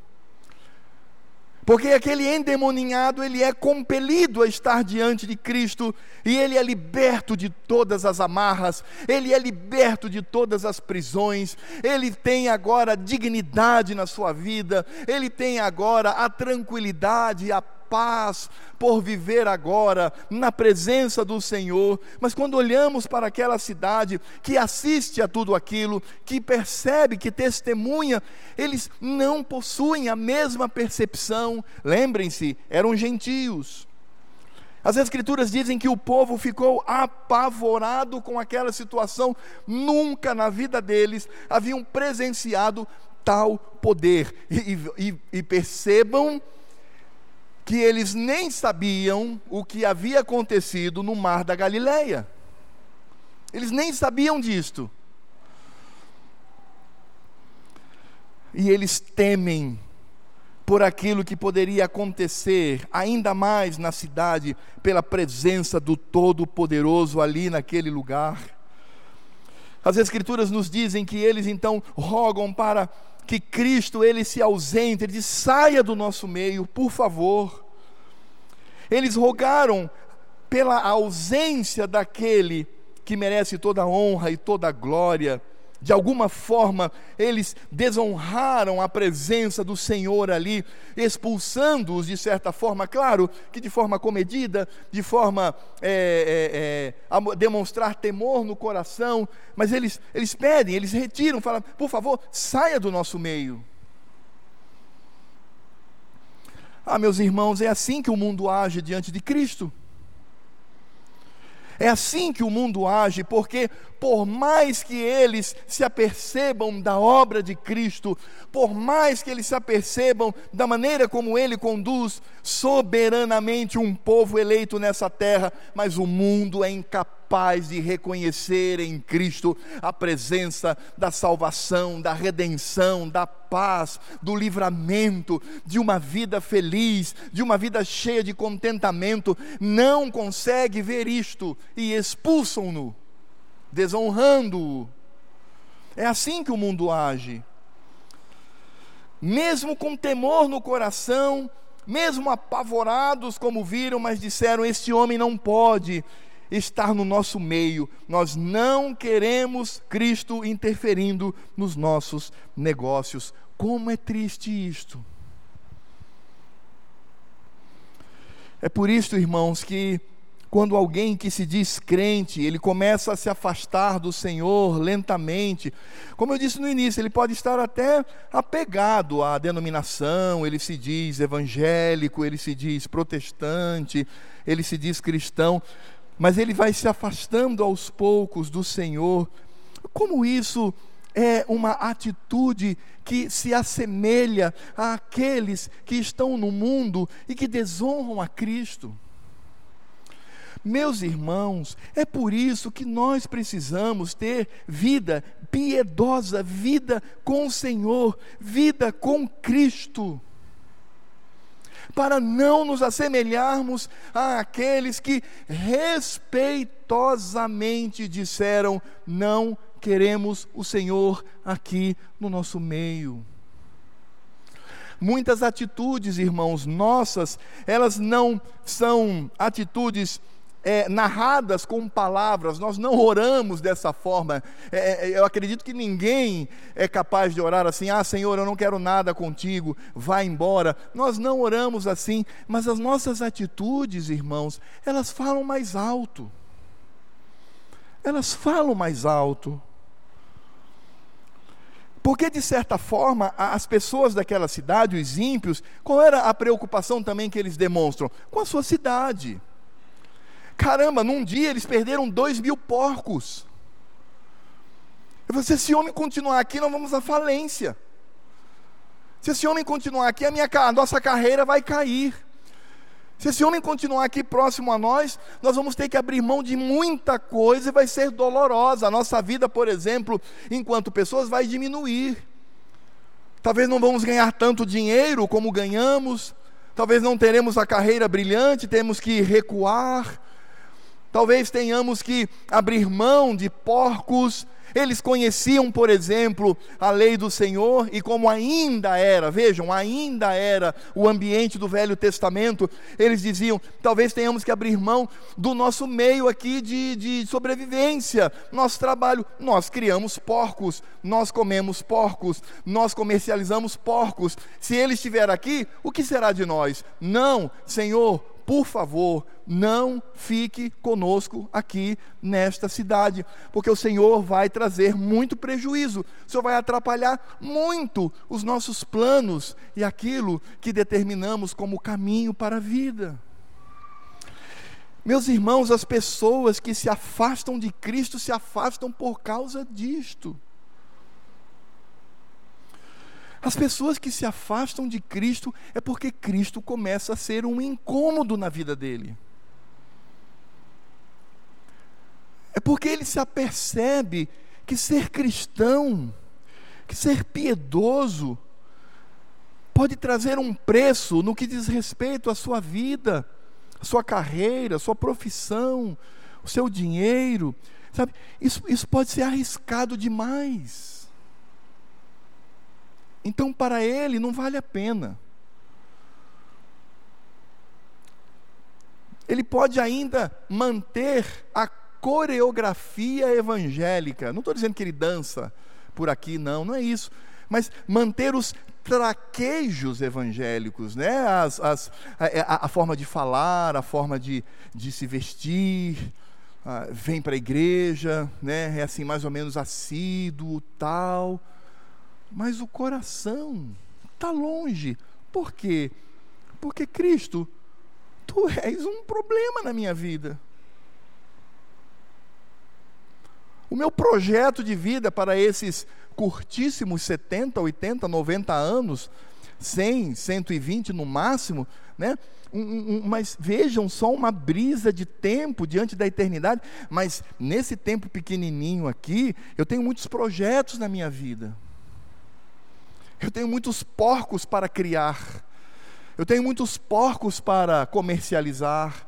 Porque aquele endemoninhado, ele é compelido a estar diante de Cristo e ele é liberto de todas as amarras, ele é liberto de todas as prisões, ele tem agora dignidade na sua vida, ele tem agora a tranquilidade, a paz por viver agora na presença do Senhor. Mas quando olhamos para aquela cidade que assiste a tudo aquilo, que percebe, que testemunha, eles não possuem a mesma percepção. Lembrem-se, eram gentios. As Escrituras dizem que o povo ficou apavorado com aquela situação, nunca na vida deles haviam presenciado tal poder. E, e, e percebam que eles nem sabiam o que havia acontecido no mar da Galileia. Eles nem sabiam disto. E eles temem por aquilo que poderia acontecer ainda mais na cidade, pela presença do Todo-Poderoso ali naquele lugar. As Escrituras nos dizem que eles então rogam para que Cristo ele se ausente, ele saia do nosso meio, por favor. Eles rogaram pela ausência daquele que merece toda a honra e toda a glória. De alguma forma, eles desonraram a presença do Senhor ali, expulsando-os de certa forma, claro que de forma comedida, de forma é, é, é, a demonstrar temor no coração, mas eles, eles pedem, eles retiram, falam: por favor, saia do nosso meio. Ah, meus irmãos, é assim que o mundo age diante de Cristo. É assim que o mundo age, porque por mais que eles se apercebam da obra de Cristo, por mais que eles se apercebam da maneira como ele conduz soberanamente um povo eleito nessa terra, mas o mundo é incapaz de reconhecer em Cristo a presença da salvação, da redenção, da paz, do livramento, de uma vida feliz, de uma vida cheia de contentamento, não consegue ver isto e expulsam-no desonrando-o. É assim que o mundo age. Mesmo com temor no coração, mesmo apavorados como viram, mas disseram: Este homem não pode estar no nosso meio. Nós não queremos Cristo interferindo nos nossos negócios. Como é triste isto. É por isso, irmãos, que quando alguém que se diz crente, ele começa a se afastar do Senhor lentamente, como eu disse no início, ele pode estar até apegado à denominação, ele se diz evangélico, ele se diz protestante, ele se diz cristão, mas ele vai se afastando aos poucos do Senhor. Como isso é uma atitude que se assemelha àqueles que estão no mundo e que desonram a Cristo? Meus irmãos, é por isso que nós precisamos ter vida piedosa, vida com o Senhor, vida com Cristo para não nos assemelharmos àqueles que respeitosamente disseram: não queremos o Senhor aqui no nosso meio. Muitas atitudes, irmãos, nossas, elas não são atitudes é, narradas com palavras, nós não oramos dessa forma. É, é, eu acredito que ninguém é capaz de orar assim: ah, Senhor, eu não quero nada contigo, vá embora. Nós não oramos assim, mas as nossas atitudes, irmãos, elas falam mais alto. Elas falam mais alto. Porque, de certa forma, as pessoas daquela cidade, os ímpios, qual era a preocupação também que eles demonstram? Com a sua cidade. Caramba, num dia eles perderam dois mil porcos. Eu falei, se esse homem continuar aqui, nós vamos à falência. Se esse homem continuar aqui, a, minha, a nossa carreira vai cair. Se esse homem continuar aqui próximo a nós, nós vamos ter que abrir mão de muita coisa e vai ser dolorosa. A nossa vida, por exemplo, enquanto pessoas, vai diminuir. Talvez não vamos ganhar tanto dinheiro como ganhamos, talvez não teremos a carreira brilhante, temos que recuar, Talvez tenhamos que abrir mão de porcos. Eles conheciam, por exemplo, a lei do Senhor e como ainda era, vejam, ainda era o ambiente do Velho Testamento, eles diziam: talvez tenhamos que abrir mão do nosso meio aqui de, de sobrevivência, nosso trabalho. Nós criamos porcos, nós comemos porcos, nós comercializamos porcos. Se ele estiver aqui, o que será de nós? Não, Senhor, por favor, não fique conosco aqui nesta cidade, porque o Senhor vai trazer muito prejuízo, o Senhor vai atrapalhar muito os nossos planos e aquilo que determinamos como caminho para a vida. Meus irmãos, as pessoas que se afastam de Cristo se afastam por causa disto. As pessoas que se afastam de Cristo é porque Cristo começa a ser um incômodo na vida dele. É porque ele se apercebe que ser cristão, que ser piedoso, pode trazer um preço no que diz respeito à sua vida, à sua carreira, à sua profissão, o seu dinheiro. Sabe, isso, isso pode ser arriscado demais. Então, para ele, não vale a pena. Ele pode ainda manter a coreografia evangélica. Não estou dizendo que ele dança por aqui, não, não é isso. Mas manter os traquejos evangélicos, né? As, as, a, a, forma de falar, a forma de, de se vestir, ah, vem para a igreja, né? é assim mais ou menos assíduo, tal, mas o coração está longe. Por quê? Porque Cristo, tu és um problema na minha vida. O meu projeto de vida para esses curtíssimos 70, 80, 90 anos, 100, 120 no máximo, né? Um, um, mas vejam só uma brisa de tempo diante da eternidade. Mas nesse tempo pequenininho aqui, eu tenho muitos projetos na minha vida. Eu tenho muitos porcos para criar. Eu tenho muitos porcos para comercializar.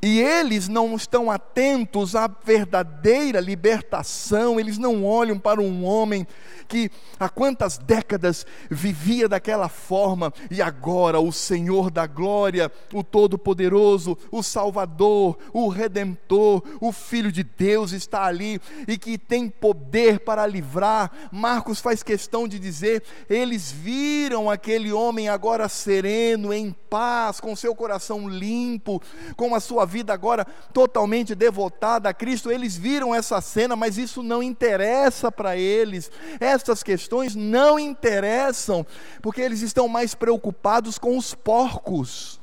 E eles não estão atentos à verdadeira libertação, eles não olham para um homem que há quantas décadas vivia daquela forma e agora o Senhor da glória, o Todo-Poderoso, o Salvador, o Redentor, o Filho de Deus está ali e que tem poder para livrar. Marcos faz questão de dizer: eles viram aquele homem agora sereno, em paz, com seu coração limpo, com a sua vida agora totalmente devotada a Cristo, eles viram essa cena, mas isso não interessa para eles. Estas questões não interessam, porque eles estão mais preocupados com os porcos.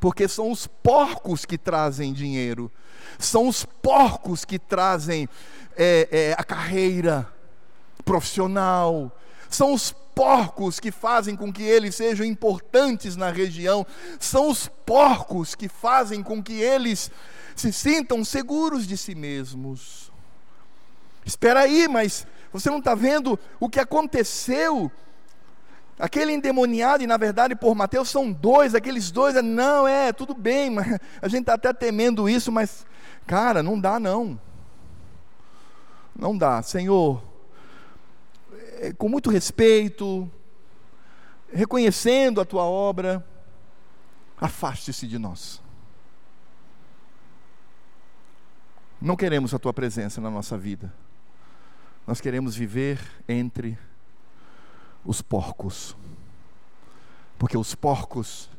Porque são os porcos que trazem dinheiro, são os porcos que trazem é, é, a carreira profissional, são os porcos que fazem com que eles sejam importantes na região, são os porcos que fazem com que eles se sintam seguros de si mesmos. Espera aí, mas você não está vendo o que aconteceu? Aquele endemoniado, e na verdade por Mateus são dois, aqueles dois, não, é, tudo bem, mas a gente está até temendo isso, mas, cara, não dá não. Não dá, Senhor, é, com muito respeito, reconhecendo a tua obra, afaste-se de nós. Não queremos a tua presença na nossa vida. Nós queremos viver entre os porcos. Porque os porcos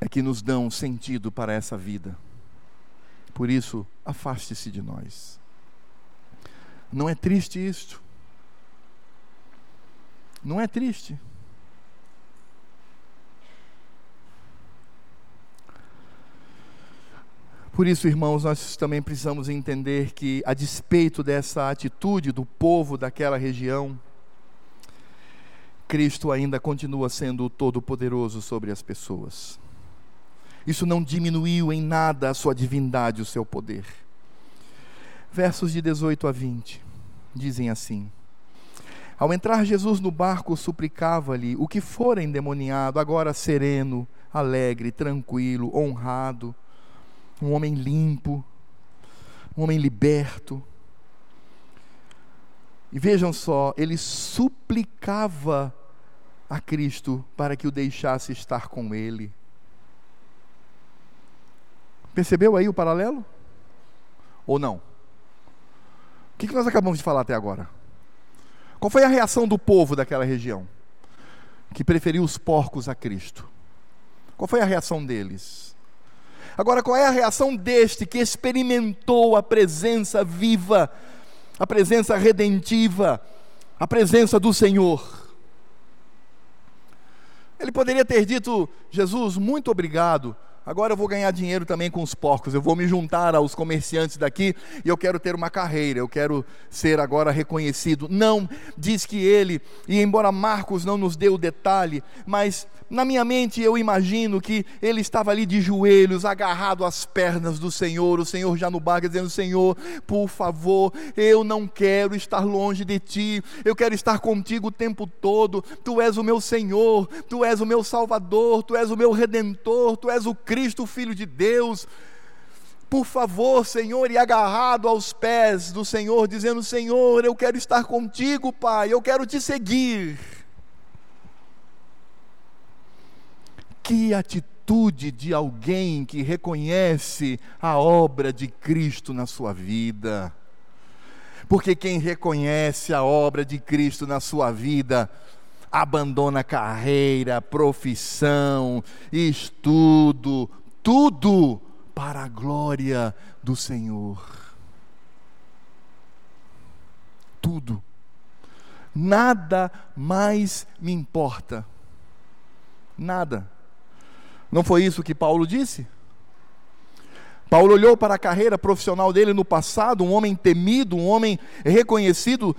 é que nos dão sentido para essa vida. Por isso, afaste-se de nós. Não é triste isto? Não é triste? Por isso, irmãos, nós também precisamos entender que, a despeito dessa atitude do povo daquela região, Cristo ainda continua sendo o Todo-Poderoso sobre as pessoas. Isso não diminuiu em nada a sua divindade, o seu poder. Versos de 18 a 20 dizem assim: ao entrar Jesus no barco, suplicava-lhe o que fora endemoniado, agora sereno, alegre, tranquilo, honrado, um homem limpo, um homem liberto. E vejam só, ele suplicava a Cristo para que o deixasse estar com ele. Percebeu aí o paralelo? Ou não? O que nós acabamos de falar até agora? Qual foi a reação do povo daquela região? Que preferiu os porcos a Cristo. Qual foi a reação deles? Agora, qual é a reação deste que experimentou a presença viva, a presença redentiva, a presença do Senhor? Ele poderia ter dito: Jesus, muito obrigado, agora eu vou ganhar dinheiro também com os porcos, eu vou me juntar aos comerciantes daqui e eu quero ter uma carreira, eu quero ser agora reconhecido. Não, diz que ele, e embora Marcos não nos dê o detalhe, mas na minha mente eu imagino que ele estava ali de joelhos, agarrado às pernas do Senhor, o Senhor já no barco dizendo: Senhor, por favor, eu não quero estar longe de ti, eu quero estar contigo o tempo todo. Tu és o meu Senhor, tu és o meu Salvador, tu és o meu Redentor, tu és o Cristo, Filho de Deus. Por favor, Senhor, e agarrado aos pés do Senhor, dizendo: Senhor, eu quero estar contigo, Pai, eu quero te seguir. Que atitude de alguém que reconhece a obra de Cristo na sua vida. Porque quem reconhece a obra de Cristo na sua vida, abandona carreira, profissão, estudo, tudo para a glória do Senhor. Tudo. Nada mais me importa. Nada. Não foi isso que Paulo disse? Paulo olhou para a carreira profissional dele no passado, um homem temido, um homem reconhecido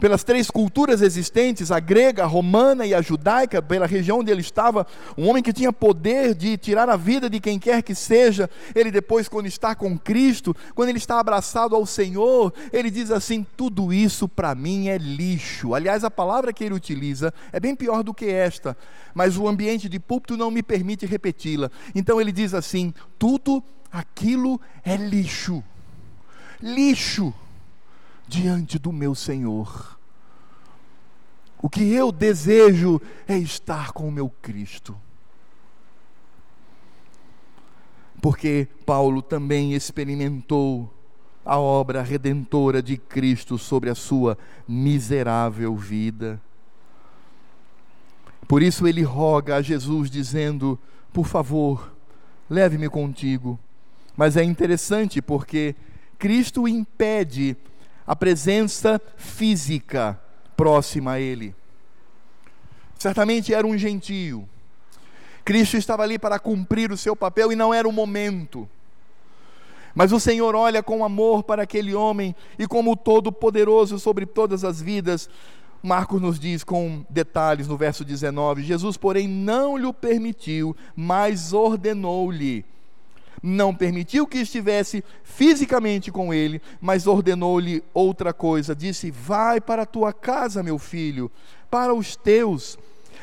pelas três culturas existentes, a grega, a romana e a judaica, pela região onde ele estava, um homem que tinha poder de tirar a vida de quem quer que seja. Ele depois, quando está com Cristo, quando ele está abraçado ao Senhor, ele diz assim: tudo isso para mim é lixo. Aliás, a palavra que ele utiliza é bem pior do que esta, mas o ambiente de púlpito não me permite repeti-la. Então ele diz assim: tudo aquilo é lixo. Lixo diante do meu Senhor. O que eu desejo é estar com o meu Cristo. Porque Paulo também experimentou a obra redentora de Cristo sobre a sua miserável vida. Por isso ele roga a Jesus, dizendo: Por favor, leve-me contigo. Mas é interessante porque Cristo impede a presença física próxima a ele. Certamente era um gentio. Cristo estava ali para cumprir o seu papel e não era o momento. Mas o Senhor olha com amor para aquele homem e, como todo-poderoso sobre todas as vidas, Marcos nos diz com detalhes no verso 19: Jesus, porém, não lhe permitiu, mas ordenou-lhe não permitiu que estivesse fisicamente com ele, mas ordenou-lhe outra coisa. Disse: Vai para a tua casa, meu filho, para os teus,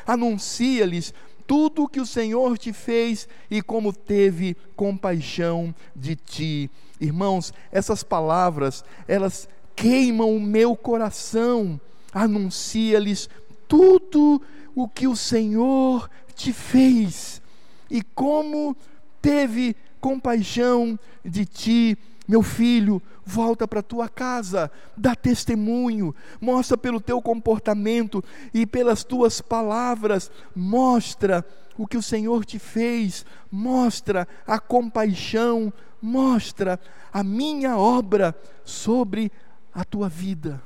anuncia-lhes tudo o que o Senhor te fez e como teve compaixão de ti. Irmãos, essas palavras, elas queimam o meu coração. Anuncia-lhes tudo o que o Senhor te fez e como teve compaixão de ti, meu filho, volta para tua casa, dá testemunho, mostra pelo teu comportamento e pelas tuas palavras, mostra o que o Senhor te fez, mostra a compaixão, mostra a minha obra sobre a tua vida.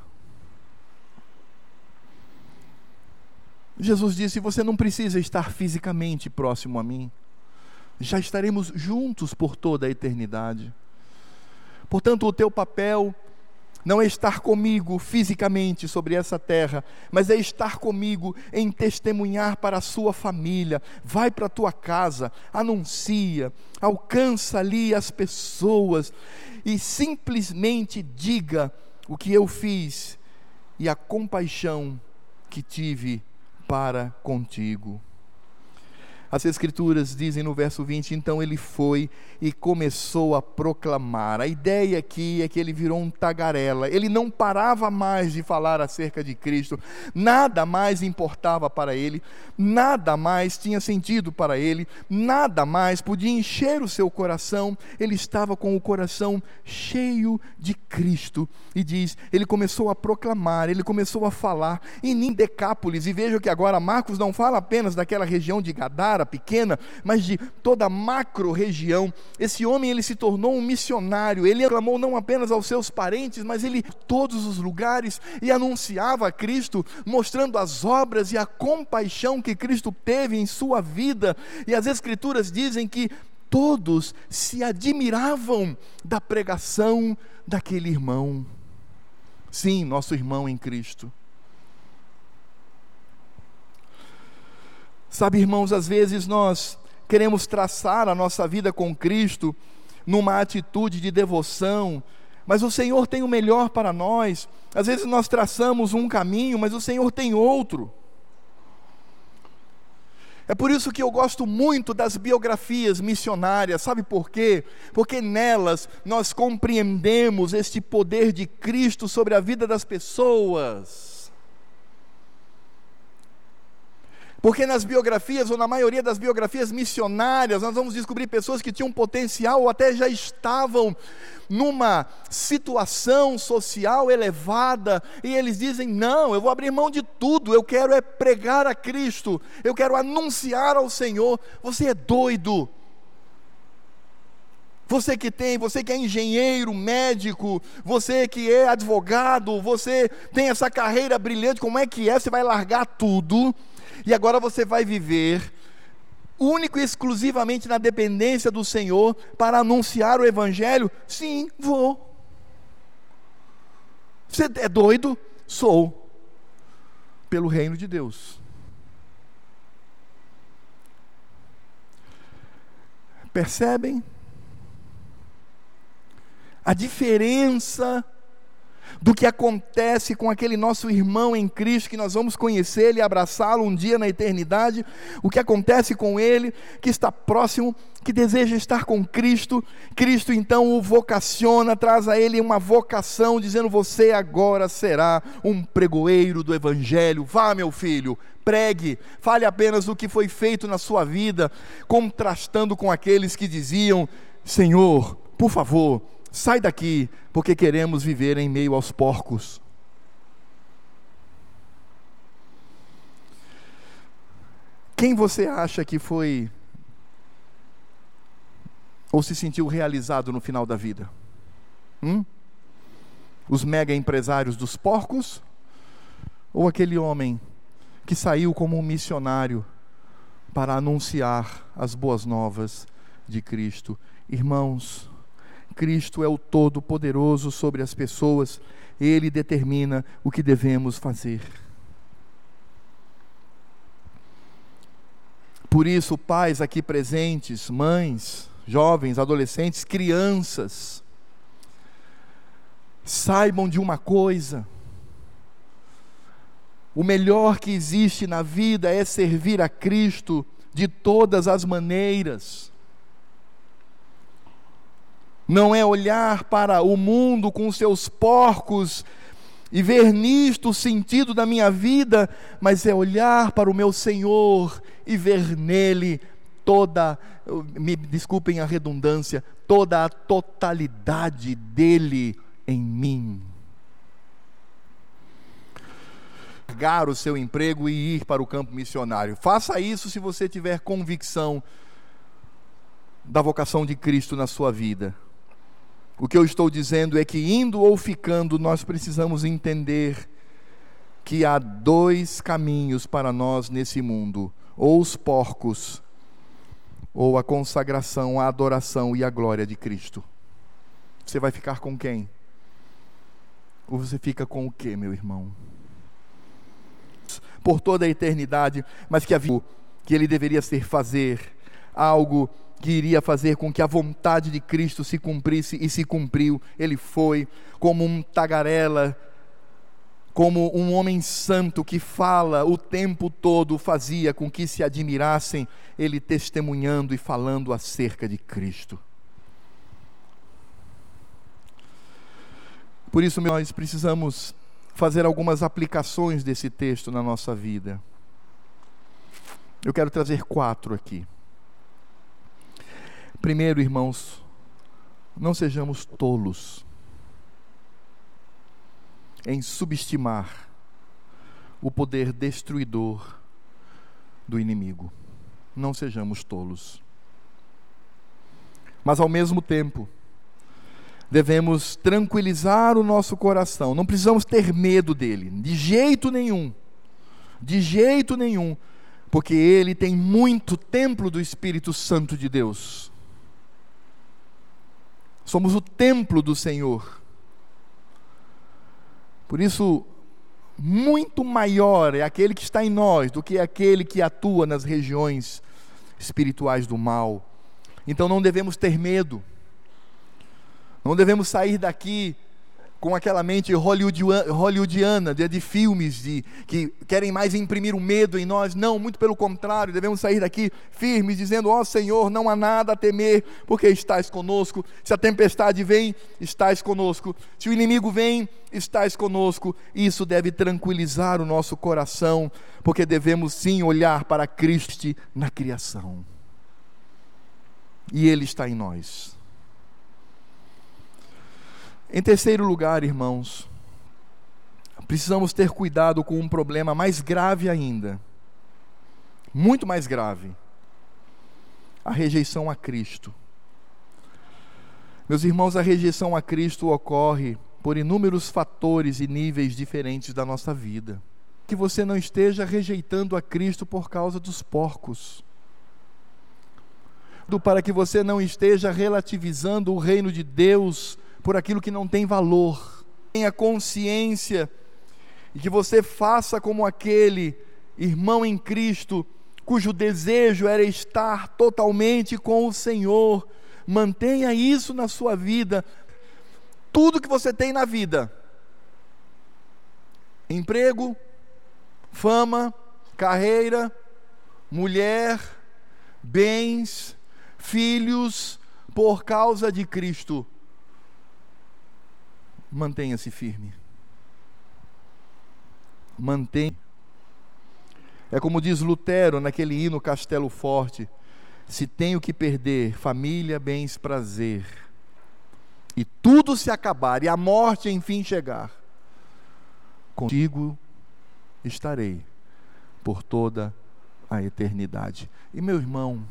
Jesus disse: Você não precisa estar fisicamente próximo a mim já estaremos juntos por toda a eternidade. Portanto, o teu papel não é estar comigo fisicamente sobre essa terra, mas é estar comigo em testemunhar para a sua família. Vai para a tua casa, anuncia, alcança ali as pessoas e simplesmente diga o que eu fiz e a compaixão que tive para contigo. As Escrituras dizem no verso 20: então ele foi e começou a proclamar. A ideia aqui é que ele virou um tagarela, ele não parava mais de falar acerca de Cristo, nada mais importava para ele, nada mais tinha sentido para ele, nada mais podia encher o seu coração, ele estava com o coração cheio de Cristo. E diz: ele começou a proclamar, ele começou a falar em Decápolis, e veja que agora Marcos não fala apenas daquela região de Gadara pequena, mas de toda a macro região. Esse homem ele se tornou um missionário. Ele clamou não apenas aos seus parentes, mas ele todos os lugares e anunciava a Cristo, mostrando as obras e a compaixão que Cristo teve em sua vida. E as escrituras dizem que todos se admiravam da pregação daquele irmão. Sim, nosso irmão em Cristo. Sabe, irmãos, às vezes nós queremos traçar a nossa vida com Cristo numa atitude de devoção, mas o Senhor tem o melhor para nós. Às vezes nós traçamos um caminho, mas o Senhor tem outro. É por isso que eu gosto muito das biografias missionárias, sabe por quê? Porque nelas nós compreendemos este poder de Cristo sobre a vida das pessoas. Porque nas biografias, ou na maioria das biografias missionárias, nós vamos descobrir pessoas que tinham potencial ou até já estavam numa situação social elevada, e eles dizem: Não, eu vou abrir mão de tudo, eu quero é pregar a Cristo, eu quero anunciar ao Senhor. Você é doido. Você que tem, você que é engenheiro, médico, você que é advogado, você tem essa carreira brilhante, como é que é? Você vai largar tudo e agora você vai viver único e exclusivamente na dependência do Senhor para anunciar o Evangelho? Sim, vou. Você é doido? Sou. Pelo reino de Deus. Percebem? A diferença do que acontece com aquele nosso irmão em Cristo, que nós vamos conhecer ele e abraçá-lo um dia na eternidade, o que acontece com ele, que está próximo, que deseja estar com Cristo, Cristo então o vocaciona, traz a ele uma vocação, dizendo: Você agora será um pregoeiro do Evangelho, vá, meu filho, pregue, fale apenas o que foi feito na sua vida, contrastando com aqueles que diziam: Senhor, por favor, Sai daqui, porque queremos viver em meio aos porcos. Quem você acha que foi ou se sentiu realizado no final da vida? Hum? Os mega empresários dos porcos? Ou aquele homem que saiu como um missionário para anunciar as boas novas de Cristo? Irmãos, Cristo é o Todo-Poderoso sobre as pessoas, Ele determina o que devemos fazer. Por isso, pais aqui presentes, mães, jovens, adolescentes, crianças, saibam de uma coisa: o melhor que existe na vida é servir a Cristo de todas as maneiras não é olhar para o mundo com seus porcos e ver nisto o sentido da minha vida, mas é olhar para o meu Senhor e ver nele toda, me desculpem a redundância, toda a totalidade dele em mim. Largar o seu emprego e ir para o campo missionário. Faça isso se você tiver convicção da vocação de Cristo na sua vida. O que eu estou dizendo é que, indo ou ficando, nós precisamos entender que há dois caminhos para nós nesse mundo: ou os porcos, ou a consagração, a adoração e a glória de Cristo. Você vai ficar com quem? Ou você fica com o que, meu irmão? Por toda a eternidade, mas que havia que ele deveria ser fazer algo que iria fazer com que a vontade de Cristo se cumprisse e se cumpriu. Ele foi como um tagarela, como um homem santo que fala o tempo todo, fazia com que se admirassem ele testemunhando e falando acerca de Cristo. Por isso, nós precisamos fazer algumas aplicações desse texto na nossa vida. Eu quero trazer quatro aqui. Primeiro, irmãos, não sejamos tolos em subestimar o poder destruidor do inimigo. não sejamos tolos. Mas ao mesmo tempo, devemos tranquilizar o nosso coração, não precisamos ter medo dele, de jeito nenhum, de jeito nenhum, porque ele tem muito templo do Espírito Santo de Deus. Somos o templo do Senhor. Por isso, muito maior é aquele que está em nós do que aquele que atua nas regiões espirituais do mal. Então não devemos ter medo. Não devemos sair daqui com aquela mente hollywoodiana, de, de filmes de, que querem mais imprimir o medo em nós. Não, muito pelo contrário, devemos sair daqui firmes, dizendo: Ó oh, Senhor, não há nada a temer, porque estás conosco. Se a tempestade vem, estás conosco. Se o inimigo vem, estás conosco. Isso deve tranquilizar o nosso coração, porque devemos sim olhar para Cristo na criação. E Ele está em nós. Em terceiro lugar, irmãos, precisamos ter cuidado com um problema mais grave ainda, muito mais grave: a rejeição a Cristo. Meus irmãos, a rejeição a Cristo ocorre por inúmeros fatores e níveis diferentes da nossa vida. Que você não esteja rejeitando a Cristo por causa dos porcos. Para que você não esteja relativizando o reino de Deus por aquilo que não tem valor. Tenha consciência e que você faça como aquele irmão em Cristo cujo desejo era estar totalmente com o Senhor. Mantenha isso na sua vida. Tudo que você tem na vida: emprego, fama, carreira, mulher, bens, filhos, por causa de Cristo mantenha-se firme. Mantenha. É como diz Lutero naquele hino Castelo Forte: se tenho que perder família, bens, prazer, e tudo se acabar, e a morte enfim chegar, contigo estarei por toda a eternidade. E meu irmão,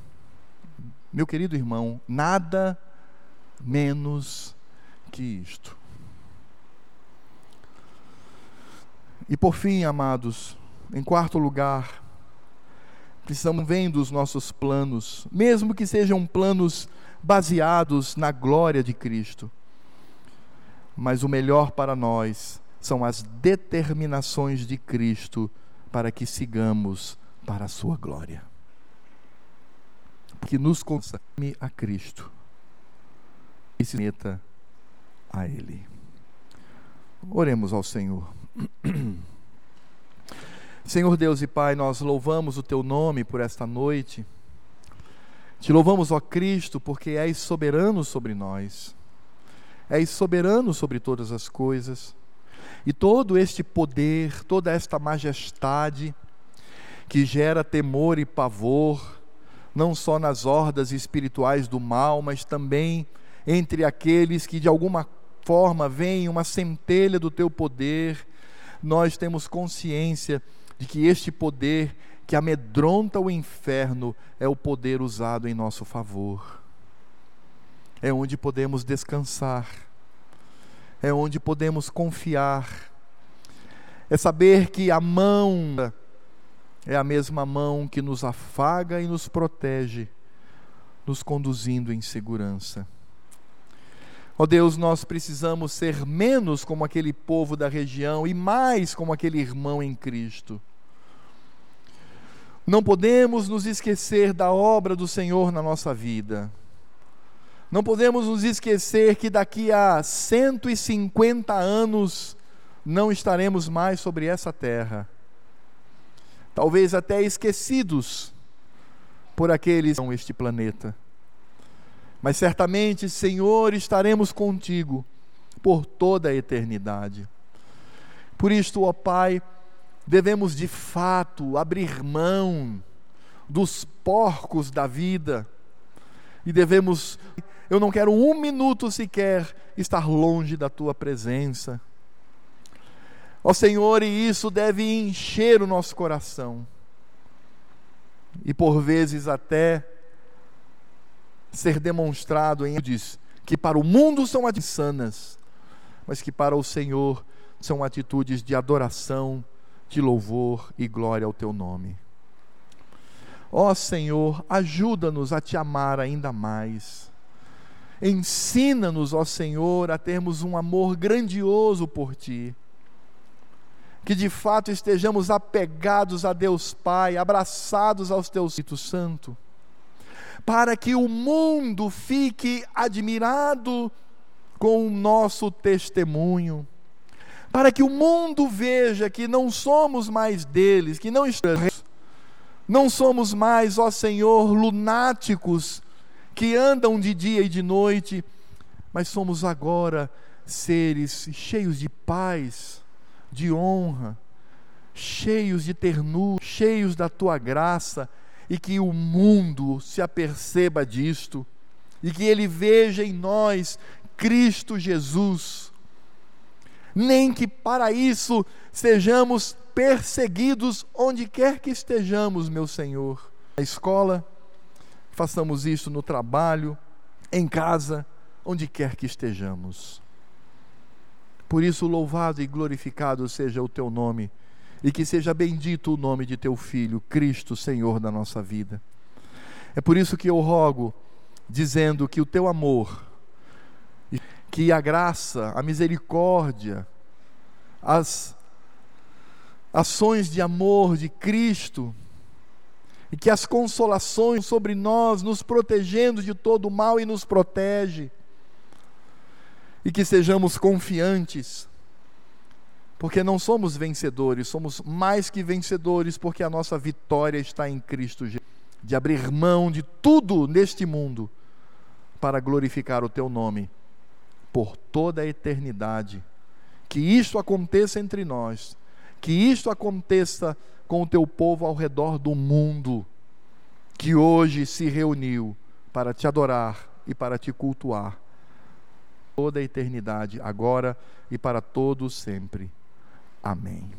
meu querido irmão, nada menos que isto. E por fim, amados, em quarto lugar, precisamos vendo os nossos planos, mesmo que sejam planos baseados na glória de Cristo. Mas o melhor para nós são as determinações de Cristo para que sigamos para a sua glória. Que nos consame a Cristo e se meta a Ele. Oremos ao Senhor. Senhor Deus e Pai, nós louvamos o Teu nome por esta noite. Te louvamos, ó Cristo, porque és soberano sobre nós. És soberano sobre todas as coisas. E todo este poder, toda esta majestade que gera temor e pavor, não só nas hordas espirituais do mal, mas também entre aqueles que de alguma forma veem uma centelha do teu poder nós temos consciência de que este poder que amedronta o inferno é o poder usado em nosso favor. É onde podemos descansar, é onde podemos confiar, é saber que a mão é a mesma mão que nos afaga e nos protege, nos conduzindo em segurança. Ó oh Deus, nós precisamos ser menos como aquele povo da região e mais como aquele irmão em Cristo. Não podemos nos esquecer da obra do Senhor na nossa vida. Não podemos nos esquecer que daqui a 150 anos não estaremos mais sobre essa terra. Talvez até esquecidos por aqueles que são este planeta mas certamente, Senhor, estaremos contigo por toda a eternidade. Por isto, ó Pai, devemos de fato abrir mão dos porcos da vida e devemos, eu não quero um minuto sequer estar longe da tua presença. Ó Senhor, e isso deve encher o nosso coração. e por vezes até ser demonstrado em diz que para o mundo são atitudes sanas, mas que para o Senhor são atitudes de adoração, de louvor e glória ao teu nome. Ó Senhor, ajuda-nos a te amar ainda mais. Ensina-nos, ó Senhor, a termos um amor grandioso por ti. Que de fato estejamos apegados a Deus Pai, abraçados aos teus Espírito Santo, para que o mundo fique admirado com o nosso testemunho, para que o mundo veja que não somos mais deles, que não estamos, não somos mais, ó Senhor, lunáticos que andam de dia e de noite, mas somos agora seres cheios de paz, de honra, cheios de ternura, cheios da tua graça, e que o mundo se aperceba disto, e que ele veja em nós Cristo Jesus. Nem que para isso sejamos perseguidos onde quer que estejamos, meu Senhor. Na escola, façamos isso no trabalho, em casa, onde quer que estejamos. Por isso, louvado e glorificado seja o teu nome, e que seja bendito o nome de teu Filho, Cristo, Senhor da nossa vida. É por isso que eu rogo, dizendo que o teu amor, que a graça, a misericórdia, as ações de amor de Cristo, e que as consolações sobre nós, nos protegendo de todo o mal e nos protege. E que sejamos confiantes, porque não somos vencedores, somos mais que vencedores, porque a nossa vitória está em Cristo Jesus. De abrir mão de tudo neste mundo para glorificar o Teu nome por toda a eternidade. Que isto aconteça entre nós, que isto aconteça com o teu povo ao redor do mundo, que hoje se reuniu para te adorar e para te cultuar, toda a eternidade, agora e para todos sempre. Amém.